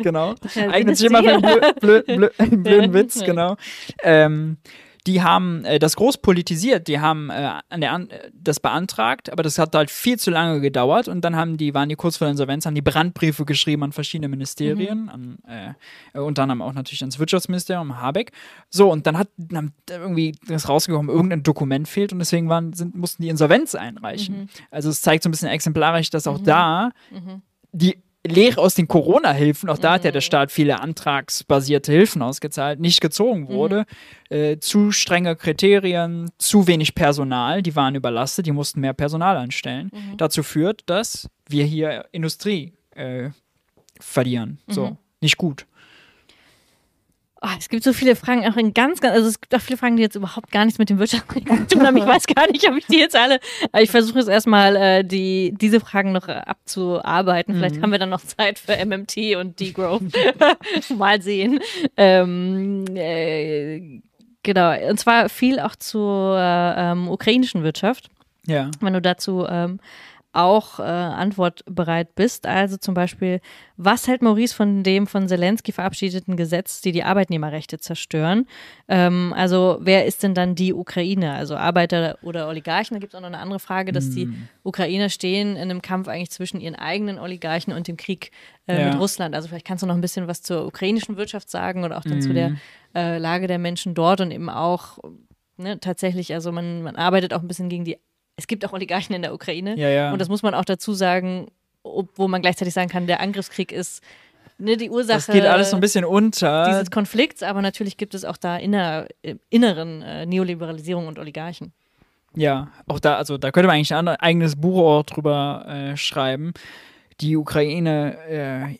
genau. Eignet sich immer für einen blö blö blö blöden. Witz, genau. Ähm, die haben äh, das groß politisiert, die haben äh, an der an das beantragt, aber das hat halt viel zu lange gedauert und dann haben die, waren die kurz vor der Insolvenz, haben die Brandbriefe geschrieben an verschiedene Ministerien, an, äh, unter anderem auch natürlich ans Wirtschaftsministerium, Habeck. So, und dann hat dann irgendwie das rausgekommen, irgendein Dokument fehlt und deswegen waren, sind, mussten die Insolvenz einreichen. Also es zeigt so ein bisschen exemplarisch, dass auch da die Lehre aus den Corona-Hilfen, auch da hat ja der Staat viele antragsbasierte Hilfen ausgezahlt, nicht gezogen wurde. Äh, zu strenge Kriterien, zu wenig Personal, die waren überlastet, die mussten mehr Personal anstellen. Dazu führt, dass wir hier Industrie äh, verlieren. So, nicht gut. Oh, es gibt so viele Fragen, auch in ganz, ganz, also es gibt auch viele Fragen, die jetzt überhaupt gar nichts mit dem Wirtschaftskrieg zu tun haben. Ich weiß gar nicht, ob ich die jetzt alle, ich versuche jetzt erstmal äh, die, diese Fragen noch äh, abzuarbeiten. Vielleicht haben wir dann noch Zeit für MMT und Degrowth. Mal sehen. Ähm, äh, Genau, und zwar viel auch zur ähm, ukrainischen Wirtschaft. Ja. Wenn du dazu ähm, auch äh, antwortbereit bist. Also zum Beispiel, was hält Maurice von dem von Zelensky verabschiedeten Gesetz, die die Arbeitnehmerrechte zerstören? Ähm, also wer ist denn dann die Ukraine? Also Arbeiter oder Oligarchen? Da gibt es auch noch eine andere Frage, dass die Hm. Ukrainer stehen in einem Kampf eigentlich zwischen ihren eigenen Oligarchen und dem Krieg äh, Ja. mit Russland. Also vielleicht kannst du noch ein bisschen was zur ukrainischen Wirtschaft sagen oder auch dann zu der Mhm. äh, Lage der Menschen dort und eben auch ne, tatsächlich, also man, man arbeitet auch ein bisschen gegen die, es gibt auch Oligarchen in der Ukraine. Ja, ja. Und das muss man auch dazu sagen, ob- wo man gleichzeitig sagen kann, der Angriffskrieg ist ne, die Ursache das geht alles so ein bisschen unter. dieses Konflikts, aber natürlich gibt es auch da inner, äh, inneren äh, Neoliberalisierung und Oligarchen. Ja, auch da, also da könnte man eigentlich ein eigenes Buch auch drüber äh, schreiben. Die Ukraine äh,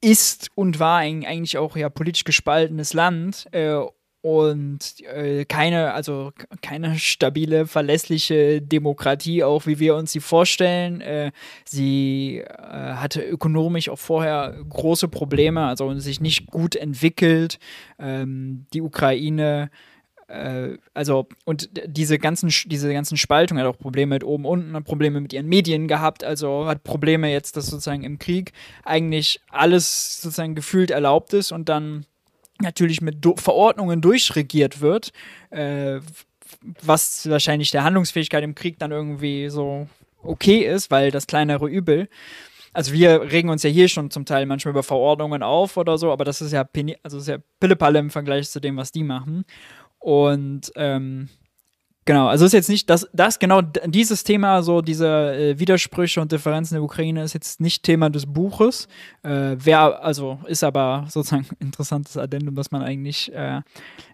ist und war eig- eigentlich auch ja politisch gespaltenes Land äh, und äh, keine, also keine stabile, verlässliche Demokratie, auch wie wir uns sie vorstellen. Äh, sie äh, hatte ökonomisch auch vorher große Probleme, also sich nicht gut entwickelt. Ähm, die Ukraine äh, also und diese ganzen diese ganzen Spaltungen hat auch Probleme mit oben unten, hat Probleme mit ihren Medien gehabt, also hat Probleme jetzt, dass sozusagen im Krieg eigentlich alles sozusagen gefühlt erlaubt ist und dann natürlich mit du Verordnungen durchregiert wird, äh, was wahrscheinlich der Handlungsfähigkeit im Krieg dann irgendwie so okay ist, weil das kleinere Übel. Also wir regen uns ja hier schon zum Teil manchmal über Verordnungen auf oder so, aber das ist ja, peni- also ja Pillepalle im Vergleich zu dem, was die machen. Und ähm, genau, also ist jetzt nicht, das, das genau dieses Thema, so diese äh, Widersprüche und Differenzen der Ukraine ist jetzt nicht Thema des Buches. Äh, wer, also ist aber sozusagen interessantes Addendum, was man eigentlich äh,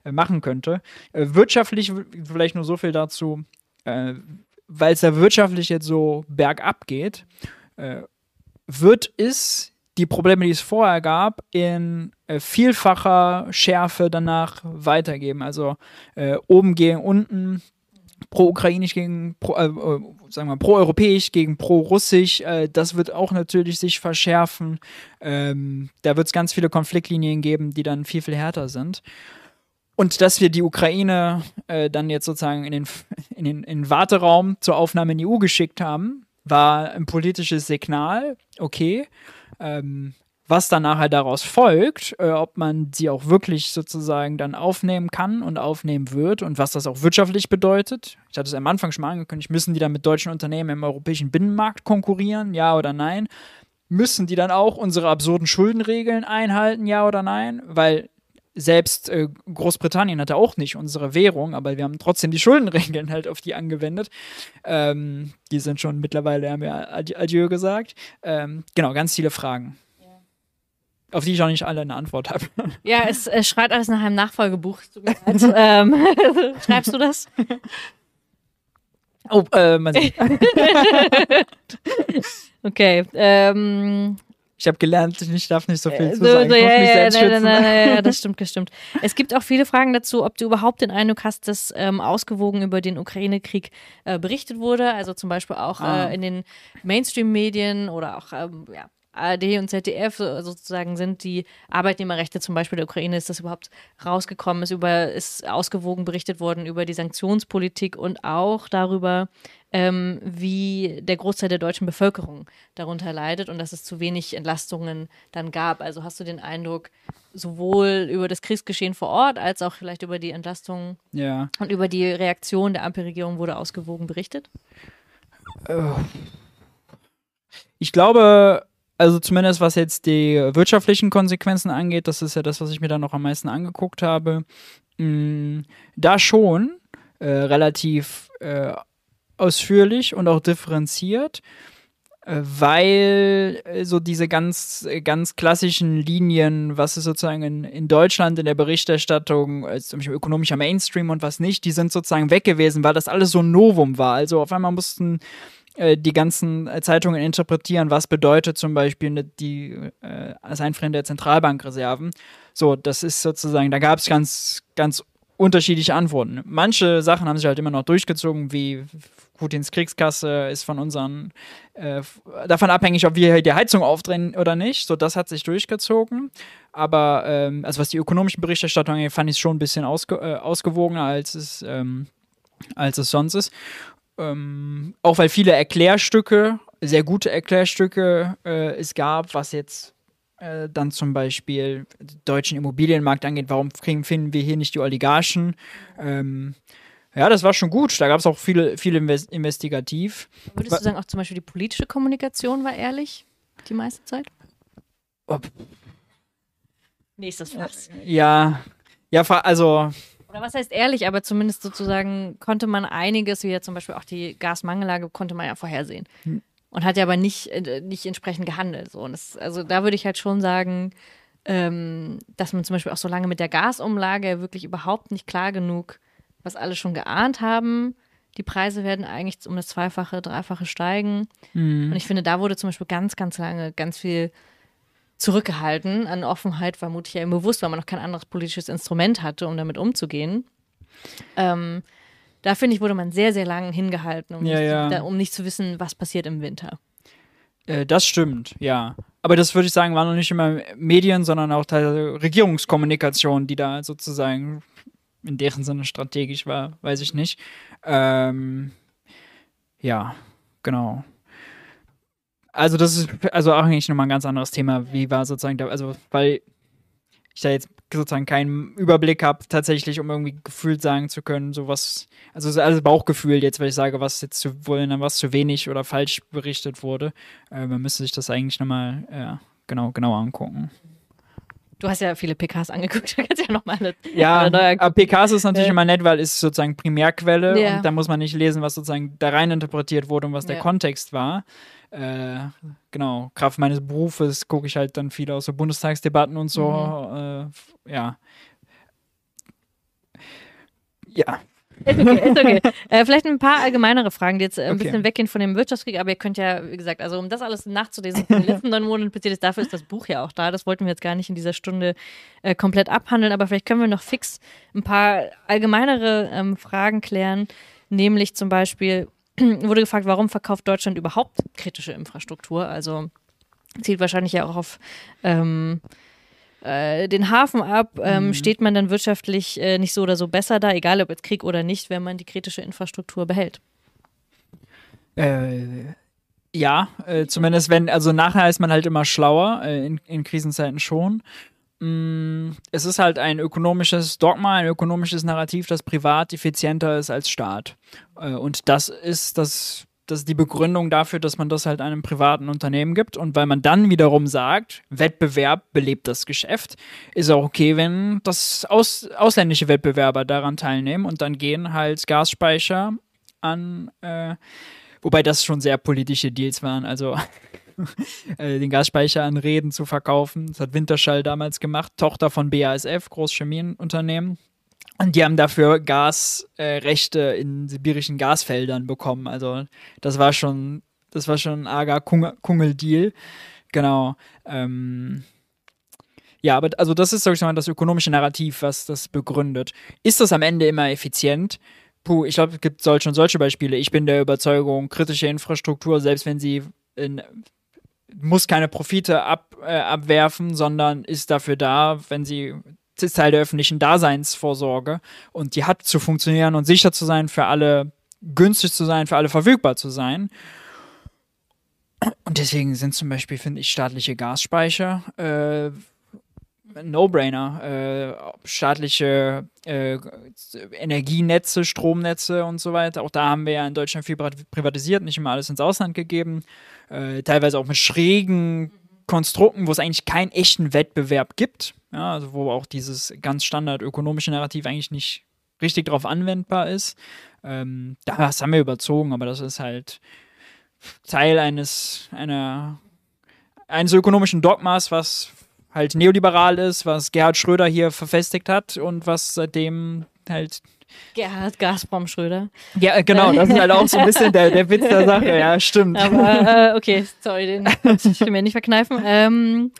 äh, machen könnte. Äh, wirtschaftlich vielleicht nur so viel dazu, äh, weil es da wirtschaftlich jetzt so bergab geht, wird es die Probleme, die es vorher gab, in äh, vielfacher Schärfe danach weitergeben. Also äh, oben gegen unten, pro-ukrainisch gegen, pro, äh, äh, sagen wir, pro-europäisch gegen pro-russisch. Äh, das wird auch natürlich sich verschärfen. Ähm, da wird es ganz viele Konfliktlinien geben, die dann viel, viel härter sind. Und dass wir die Ukraine äh, dann jetzt sozusagen in den, in den in den Warteraum zur Aufnahme in die EU geschickt haben, war ein politisches Signal, okay. Ähm, was dann nachher daraus folgt, äh, ob man sie auch wirklich sozusagen dann aufnehmen kann und aufnehmen wird und was das auch wirtschaftlich bedeutet. Ich hatte es am Anfang schon mal angekündigt, müssen die dann mit deutschen Unternehmen im europäischen Binnenmarkt konkurrieren, ja oder nein? Müssen die dann auch unsere absurden Schuldenregeln einhalten, ja oder nein? Weil selbst äh, Großbritannien hatte auch nicht unsere Währung, aber wir haben trotzdem die Schuldenregeln halt auf die angewendet. Ähm, die sind schon mittlerweile, haben wir Adi- Adieu gesagt. Ähm, genau, ganz viele Fragen. Auf die ich auch nicht alle eine Antwort habe. Ja, es, es schreit alles nach einem Nachfolgebuch. Ähm, schreibst du das? Oh, äh, man sieht. Okay. Ähm, ich habe gelernt, ich darf nicht so viel Äh, zu sagen. ich muss mich selbst schützen. ja, das stimmt, das stimmt. Es gibt auch viele Fragen dazu, ob du überhaupt den Eindruck hast, dass ähm, ausgewogen über den Ukraine-Krieg äh, berichtet wurde. Also zum Beispiel auch Ah. äh, in den Mainstream-Medien oder auch ähm, ja, ARD und ZDF so- sozusagen sind die Arbeitnehmerrechte zum Beispiel der Ukraine, ist das überhaupt rausgekommen, ist, über, ist ausgewogen berichtet worden über die Sanktionspolitik und auch darüber, ähm, wie der Großteil der deutschen Bevölkerung darunter leidet und dass es zu wenig Entlastungen dann gab. Also hast du den Eindruck, sowohl über das Kriegsgeschehen vor Ort als auch vielleicht über die Entlastungen Ja. und über die Reaktion der Ampelregierung wurde ausgewogen berichtet? Ich glaube, also zumindest was jetzt die wirtschaftlichen Konsequenzen angeht, das ist ja das, was ich mir dann noch am meisten angeguckt habe, mh, da schon äh, relativ äh, ausführlich und auch differenziert, äh, weil äh, so diese ganz, äh, ganz klassischen Linien, was ist sozusagen in, in Deutschland in der Berichterstattung, zum Beispiel ökonomischer Mainstream und was nicht, die sind sozusagen weg gewesen, weil das alles so ein Novum war. Also auf einmal mussten die ganzen äh, Zeitungen interpretieren, was bedeutet zum Beispiel ne, die, äh, das Einfrieren der Zentralbankreserven. So, das ist sozusagen, da gab es ganz, ganz unterschiedliche Antworten. Manche Sachen haben sich halt immer noch durchgezogen, wie Putins Kriegskasse ist von unseren, äh, davon abhängig, ob wir die Heizung aufdrehen oder nicht. So, das hat sich durchgezogen. aber ähm, also was die ökonomische Berichterstattung angeht, fand ich schon ein bisschen ausge äh, ausgewogener, als es, ähm, als es sonst ist. Ähm, auch weil viele Erklärstücke, sehr gute Erklärstücke äh, es gab, was jetzt äh, dann zum Beispiel den deutschen Immobilienmarkt angeht, warum kriegen, finden wir hier nicht die Oligarchen? Ähm, ja, das war schon gut. Da gab es auch viele, viele Invest investigativ. Würdest du sagen, auch zum Beispiel die politische Kommunikation war ehrlich die meiste Zeit? Ob, Nächstes Fass. ja, ja, also Oder was heißt ehrlich, aber zumindest sozusagen konnte man einiges, wie ja zum Beispiel auch die Gasmangellage, konnte man ja vorhersehen. Hm. Und hat ja aber nicht, äh, nicht entsprechend gehandelt. So. Und das, also da würde ich halt schon sagen, ähm, dass man zum Beispiel auch so lange mit der Gasumlage wirklich überhaupt nicht klar genug, was alle schon geahnt haben. Die Preise werden eigentlich um das Zweifache, Dreifache steigen. hm. Und ich finde, da wurde zum Beispiel ganz, ganz lange ganz viel zurückgehalten an Offenheit, vermutlich ja immer bewusst, weil man noch kein anderes politisches Instrument hatte, um damit umzugehen. Ähm, da finde ich, wurde man sehr, sehr lang hingehalten, um, Ja, nicht, ja. Da, um nicht zu wissen, was passiert im Winter. Äh, das stimmt, ja. Aber das würde ich sagen, war noch nicht immer Medien, sondern auch teilweise Regierungskommunikation, die da sozusagen in deren Sinne strategisch war, weiß ich nicht. Ähm, ja, genau. Also das ist also auch eigentlich nochmal ein ganz anderes Thema. Wie war sozusagen da, also weil ich da jetzt sozusagen keinen Überblick habe, tatsächlich, um irgendwie gefühlt sagen zu können, so was, also es ist alles Bauchgefühl jetzt, weil ich sage, was jetzt zu wollen, was zu wenig oder falsch berichtet wurde. Äh, man müsste sich das eigentlich nochmal äh, genau, genauer angucken. Du hast ja viele PKs angeguckt, du kannst ja nochmal eine, Ja, eine neue aber PKs ist natürlich Äh. immer nett, weil es sozusagen Primärquelle Ja. und da muss man nicht lesen, was sozusagen da rein interpretiert wurde und was der Ja. Kontext war. Äh, genau, Kraft meines Berufes gucke ich halt dann viel aus so Bundestagsdebatten und so. Mhm. Äh, ja. Ja, Ist okay, ist okay. äh, vielleicht ein paar allgemeinere Fragen, die jetzt äh, ein Okay. bisschen weggehen von dem Wirtschaftskrieg, aber ihr könnt ja, wie gesagt, also um das alles nachzulesen, in den letzten neun Monaten passiert ist, dafür ist das Buch ja auch da. Das wollten wir jetzt gar nicht in dieser Stunde äh, komplett abhandeln, aber vielleicht können wir noch fix ein paar allgemeinere ähm, Fragen klären, nämlich zum Beispiel wurde gefragt, warum verkauft Deutschland überhaupt kritische Infrastruktur? Also zielt wahrscheinlich ja auch auf ähm, äh, den Hafen ab. Ähm, Mhm. Steht man dann wirtschaftlich äh, nicht so oder so besser da, egal ob jetzt Krieg oder nicht, wenn man die kritische Infrastruktur behält? Äh, ja, äh, zumindest wenn, also nachher ist man halt immer schlauer, äh, in, in Krisenzeiten schon. Mm, es ist halt ein ökonomisches Dogma, ein ökonomisches Narrativ, das privat effizienter ist als Staat. Äh, und das ist das, das ist die Begründung dafür, dass man das halt einem privaten Unternehmen gibt. Und weil man dann wiederum sagt, Wettbewerb belebt das Geschäft, ist auch okay, wenn das aus, ausländische Wettbewerber daran teilnehmen und dann gehen halt Gasspeicher an äh, Wobei das schon sehr politische Deals waren. Also den Gasspeicher an Reden zu verkaufen. Das hat Winterschall damals gemacht, Tochter von BASF, Großchemienunternehmen. Und die haben dafür Gasrechte äh, in sibirischen Gasfeldern bekommen. Also das war schon, das war schon ein arger Kung- Kungeldeal. Genau. Ähm, ja, aber also das ist sag ich mal, das ökonomische Narrativ, was das begründet. Ist das am Ende immer effizient? Puh, ich glaube, es gibt solche und solche Beispiele. Ich bin der Überzeugung, kritische Infrastruktur, selbst wenn sie in, muss keine Profite ab, äh, abwerfen, sondern ist dafür da, wenn sie ist Teil der öffentlichen Daseinsvorsorge und die hat zu funktionieren und sicher zu sein, für alle günstig zu sein, für alle verfügbar zu sein. Und deswegen sind zum Beispiel, finde ich, staatliche Gasspeicher äh, No-Brainer. Äh, staatliche äh, Energienetze, Stromnetze und so weiter. Auch da haben wir ja in Deutschland viel privat- privatisiert, nicht immer alles ins Ausland gegeben. Äh, teilweise auch mit schrägen Konstrukten, wo es eigentlich keinen echten Wettbewerb gibt. Ja, also wo auch dieses ganz standard ökonomische Narrativ eigentlich nicht richtig darauf anwendbar ist. Ähm, das haben wir überzogen, aber das ist halt Teil eines einer eines ökonomischen Dogmas, was halt neoliberal ist, was Gerhard Schröder hier verfestigt hat und was seitdem halt Gerhard Gazprom Schröder. ja, genau, das ist halt auch so ein bisschen der, der Witz der Sache, ja, stimmt. Aber äh, okay, sorry, den konnte ich mir nicht verkneifen. Ähm,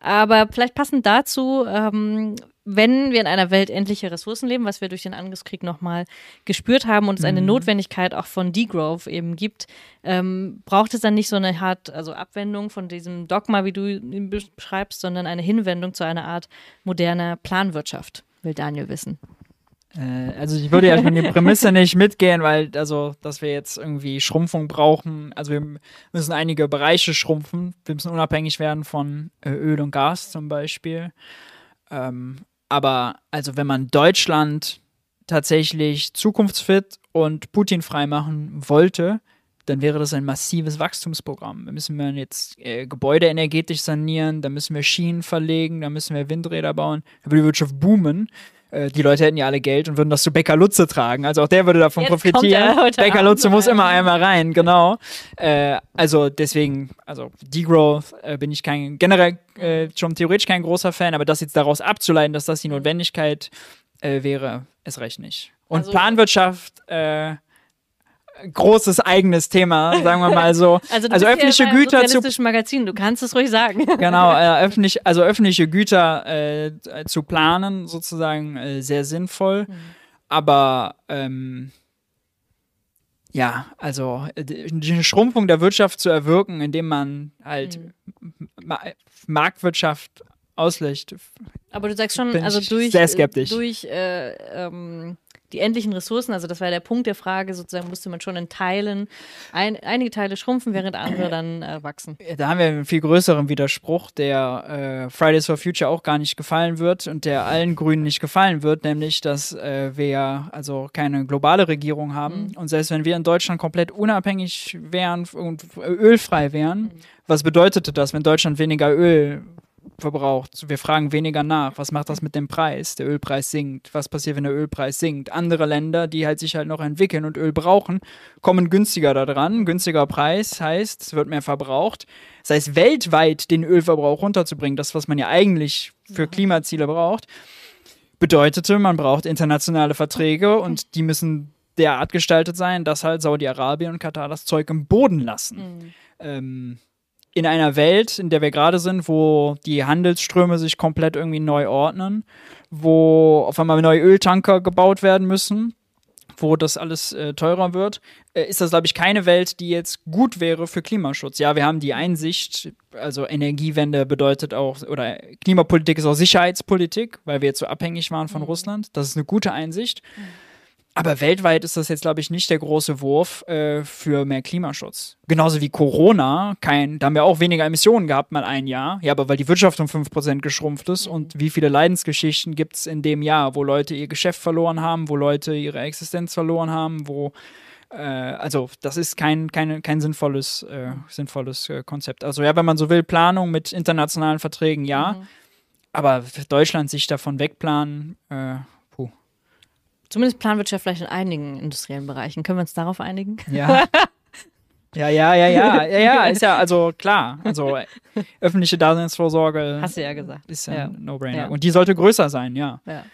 aber vielleicht passend dazu, ähm, wenn wir in einer Welt endlicher Ressourcen leben, was wir durch den Angriffskrieg nochmal gespürt haben und es eine mhm. Notwendigkeit auch von Degrowth eben gibt, ähm, braucht es dann nicht so eine Art, also Abwendung von diesem Dogma, wie du ihn beschreibst, sondern eine Hinwendung zu einer Art moderner Planwirtschaft, will Daniel wissen. Äh, also ich würde ja von der Prämisse nicht mitgehen, weil, also, dass wir jetzt irgendwie Schrumpfung brauchen. Also wir müssen einige Bereiche schrumpfen. Wir müssen unabhängig werden von äh, Öl und Gas zum Beispiel. Ähm, aber also wenn man Deutschland tatsächlich zukunftsfit und Putin frei machen wollte, dann wäre das ein massives Wachstumsprogramm. Da müssen wir jetzt äh, Gebäude energetisch sanieren, da müssen wir Schienen verlegen, da müssen wir Windräder bauen, da würde die Wirtschaft boomen. Äh, die Leute hätten ja alle Geld und würden das zu Becker Lutze tragen. Also auch der würde davon Jetzt profitieren. Becker Lutze muss immer einmal rein, genau. Äh, also deswegen, also Degrowth äh, bin ich kein, generell äh, schon theoretisch kein großer Fan, aber das jetzt daraus abzuleiten, dass das die Notwendigkeit äh, wäre, ist recht nicht. Und also, Planwirtschaft, äh, großes eigenes Thema, sagen wir mal so. Also, also öffentliche ja Güter zu Magazin, du kannst es ruhig sagen. Genau, äh, öffentlich, also öffentliche Güter äh, zu planen sozusagen äh, sehr sinnvoll, mhm. aber ähm, ja, also äh, die Schrumpfung der Wirtschaft zu erwirken, indem man halt mhm. Ma Marktwirtschaft auslöscht. Aber du sagst schon, also durch, sehr skeptisch. durch äh, ähm, die endlichen Ressourcen, also das war der Punkt der Frage, sozusagen musste man schon in Teilen, ein, einige Teile schrumpfen, während andere dann äh, wachsen. Da haben wir einen viel größeren Widerspruch, der äh, Fridays for Future auch gar nicht gefallen wird und der allen Grünen nicht gefallen wird, nämlich, dass äh, wir ja also keine globale Regierung haben mhm. und selbst wenn wir in Deutschland komplett unabhängig wären und ölfrei wären, mhm. was bedeutete das, wenn Deutschland weniger Öl verbraucht. Wir fragen weniger nach. Was macht das mit dem Preis? Der Ölpreis sinkt. Was passiert, wenn der Ölpreis sinkt? Andere Länder, die halt sich halt noch entwickeln und Öl brauchen, kommen günstiger da dran. Günstiger Preis heißt, es wird mehr verbraucht. Das heißt, weltweit den Ölverbrauch runterzubringen, das, was man ja eigentlich für Klimaziele braucht, bedeutete, man braucht internationale Verträge und die müssen derart gestaltet sein, dass halt Saudi-Arabien und Katar das Zeug im Boden lassen. Mhm. Ähm, in einer Welt, in der wir gerade sind, wo die Handelsströme sich komplett irgendwie neu ordnen, wo auf einmal neue Öltanker gebaut werden müssen, wo das alles äh, teurer wird, äh, ist das, glaube ich, keine Welt, die jetzt gut wäre für Klimaschutz. Ja, wir haben die Einsicht, also Energiewende bedeutet auch, oder Klimapolitik ist auch Sicherheitspolitik, weil wir jetzt so abhängig waren von mhm. Russland. Das ist eine gute Einsicht. Mhm. Aber weltweit ist das jetzt, glaube ich, nicht der große Wurf äh, für mehr Klimaschutz. Genauso wie Corona, kein, da haben wir auch weniger Emissionen gehabt, mal ein Jahr. Ja, aber weil die Wirtschaft um 5% geschrumpft ist mhm. und wie viele Leidensgeschichten gibt es in dem Jahr, wo Leute ihr Geschäft verloren haben, wo Leute ihre Existenz verloren haben, wo äh, also das ist kein, kein, kein sinnvolles, äh, sinnvolles äh, Konzept. Also ja, wenn man so will, Planung mit internationalen Verträgen, ja. Mhm. Aber Deutschland sich davon wegplanen, äh, Zumindest Planwirtschaft vielleicht in einigen industriellen Bereichen. Können wir uns darauf einigen? Ja. Ja, ja, ja, ja, ja, ja, ist ja also klar. Also öffentliche Daseinsvorsorge. Hast du ja gesagt. Ist ja, ja. ein No-Brainer. Ja. Und die sollte größer sein, ja. Ja.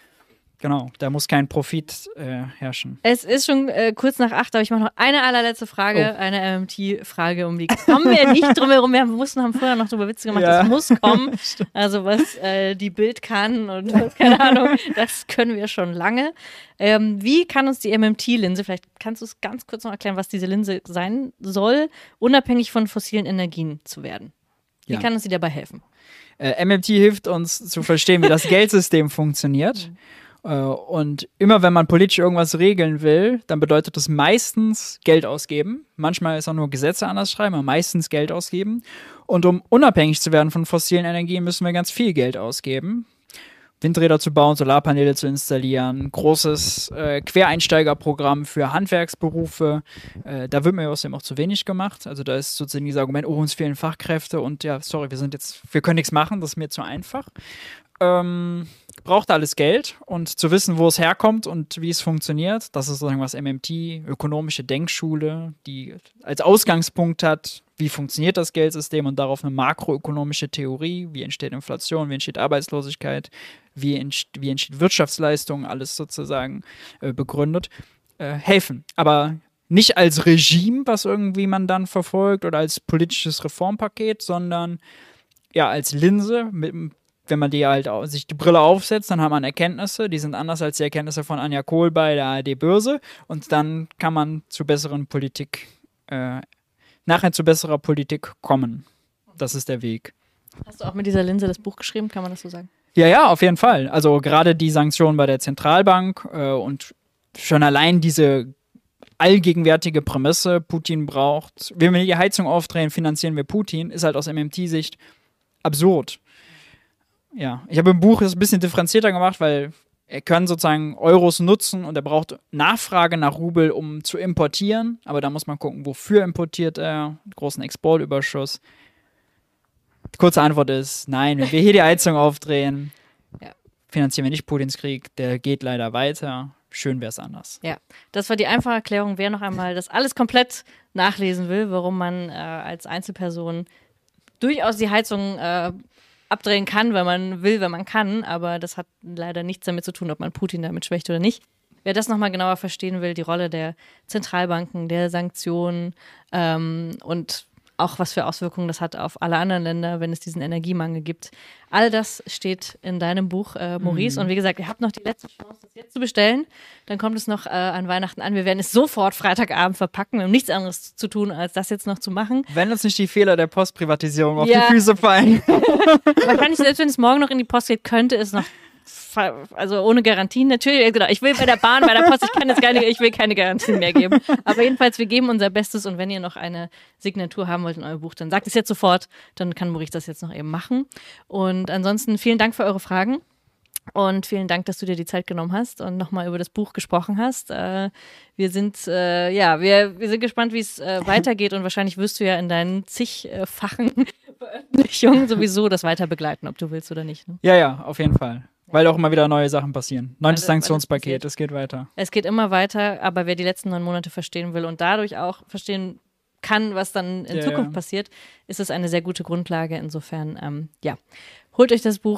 Genau, da muss kein Profit äh, herrschen. Es ist schon äh, kurz nach acht, aber ich mache noch eine allerletzte Frage, oh. eine MMT-Frage, um die kommen wir nicht drum herum. Wir haben, mussten, haben vorher noch darüber Witze gemacht, ja. das muss kommen. also was äh, die Bild kann und keine Ahnung, das können wir schon lange. Ähm, wie kann uns die MMT-Linse, vielleicht kannst du es ganz kurz noch erklären, was diese Linse sein soll, unabhängig von fossilen Energien zu werden? Wie ja. kann uns die dabei helfen? Äh, MMT hilft uns zu verstehen, wie das Geldsystem funktioniert. Äh, und immer wenn man politisch irgendwas regeln will, dann bedeutet das meistens Geld ausgeben. Manchmal ist auch nur Gesetze anders schreiben, aber meistens Geld ausgeben. Und um unabhängig zu werden von fossilen Energien, müssen wir ganz viel Geld ausgeben. Windräder zu bauen, Solarpaneele zu installieren, großes äh, Quereinsteigerprogramm für Handwerksberufe. Äh, da wird mir außerdem auch zu wenig gemacht. Also da ist sozusagen dieses Argument, oh, uns fehlen Fachkräfte und ja, sorry, wir sind jetzt, wir können nichts machen, das ist mir zu einfach. Ähm, braucht alles Geld und zu wissen, wo es herkommt und wie es funktioniert. Das ist sozusagen was MMT, ökonomische Denkschule, die als Ausgangspunkt hat, wie funktioniert das Geldsystem und darauf eine makroökonomische Theorie, wie entsteht Inflation, wie entsteht Arbeitslosigkeit, wie, entsteht, wie entsteht Wirtschaftsleistung, alles sozusagen äh, begründet, äh, helfen. Aber nicht als Regime, was irgendwie man dann verfolgt oder als politisches Reformpaket, sondern ja als Linse mit einem wenn man die halt sich die Brille aufsetzt, dann hat man Erkenntnisse, die sind anders als die Erkenntnisse von Anja Kohl bei der ARD Börse und dann kann man zu besseren Politik, äh, nachher zu besserer Politik kommen. Das ist der Weg. Hast du auch mit dieser Linse das Buch geschrieben, kann man das so sagen? Ja, ja, auf jeden Fall. Also gerade die Sanktionen bei der Zentralbank äh, und schon allein diese allgegenwärtige Prämisse, Putin braucht, wenn wir die Heizung aufdrehen, finanzieren wir Putin, ist halt aus MMT-Sicht absurd. Ja, ich habe im Buch es ein bisschen differenzierter gemacht, weil er kann sozusagen Euros nutzen und er braucht Nachfrage nach Rubel, um zu importieren. Aber da muss man gucken, wofür importiert er? Großen Exportüberschuss. Die kurze Antwort ist nein, wenn wir hier die Heizung aufdrehen, Ja. finanzieren wir nicht Putins Krieg. Der geht leider weiter. Schön wäre es anders. Ja, das war die einfache Erklärung. Wer noch einmal das alles komplett nachlesen will, warum man äh, als Einzelperson durchaus die Heizung äh, abdrehen kann, wenn man will, wenn man kann, aber das hat leider nichts damit zu tun, ob man Putin damit schwächt oder nicht. Wer das nochmal genauer verstehen will, die Rolle der Zentralbanken, der Sanktionen ähm, und auch was für Auswirkungen das hat auf alle anderen Länder, wenn es diesen Energiemangel gibt. All das steht in deinem Buch, äh, Maurice. Und wie gesagt, ihr habt noch die letzte Chance, das jetzt zu bestellen. Dann kommt es noch äh, an Weihnachten an. Wir werden es sofort Freitagabend verpacken. Wir haben nichts anderes zu tun, als das jetzt noch zu machen. Wenn uns nicht die Fehler der Postprivatisierung auf Ja. die Füße fallen. Wahrscheinlich, selbst wenn es morgen noch in die Post geht, könnte es noch. Also ohne Garantien natürlich. Genau. Ich will bei der Bahn, bei der Post, ich kann jetzt gar nicht, ich will keine Garantien mehr geben. Aber jedenfalls, wir geben unser Bestes und wenn ihr noch eine Signatur haben wollt in euer Buch, dann sagt es jetzt sofort, dann kann Maurice das jetzt noch eben machen. Und ansonsten vielen Dank für eure Fragen. Und vielen Dank, dass du dir die Zeit genommen hast und nochmal über das Buch gesprochen hast. Äh, wir sind, äh, ja, wir, wir sind gespannt, wie es äh, weitergeht und wahrscheinlich wirst du ja in deinen zigfachen Veröffentlichungen sowieso das weiter begleiten, ob du willst oder nicht. Ne? ja, ja, auf jeden Fall. Weil auch immer wieder neue Sachen passieren. Neuntes das Sanktionspaket, es geht weiter. Es geht immer weiter, aber wer die letzten neun Monate verstehen will und dadurch auch verstehen kann, was dann in Ja, Zukunft ja. passiert, ist es eine sehr gute Grundlage. Insofern, ähm, ja, holt euch das Buch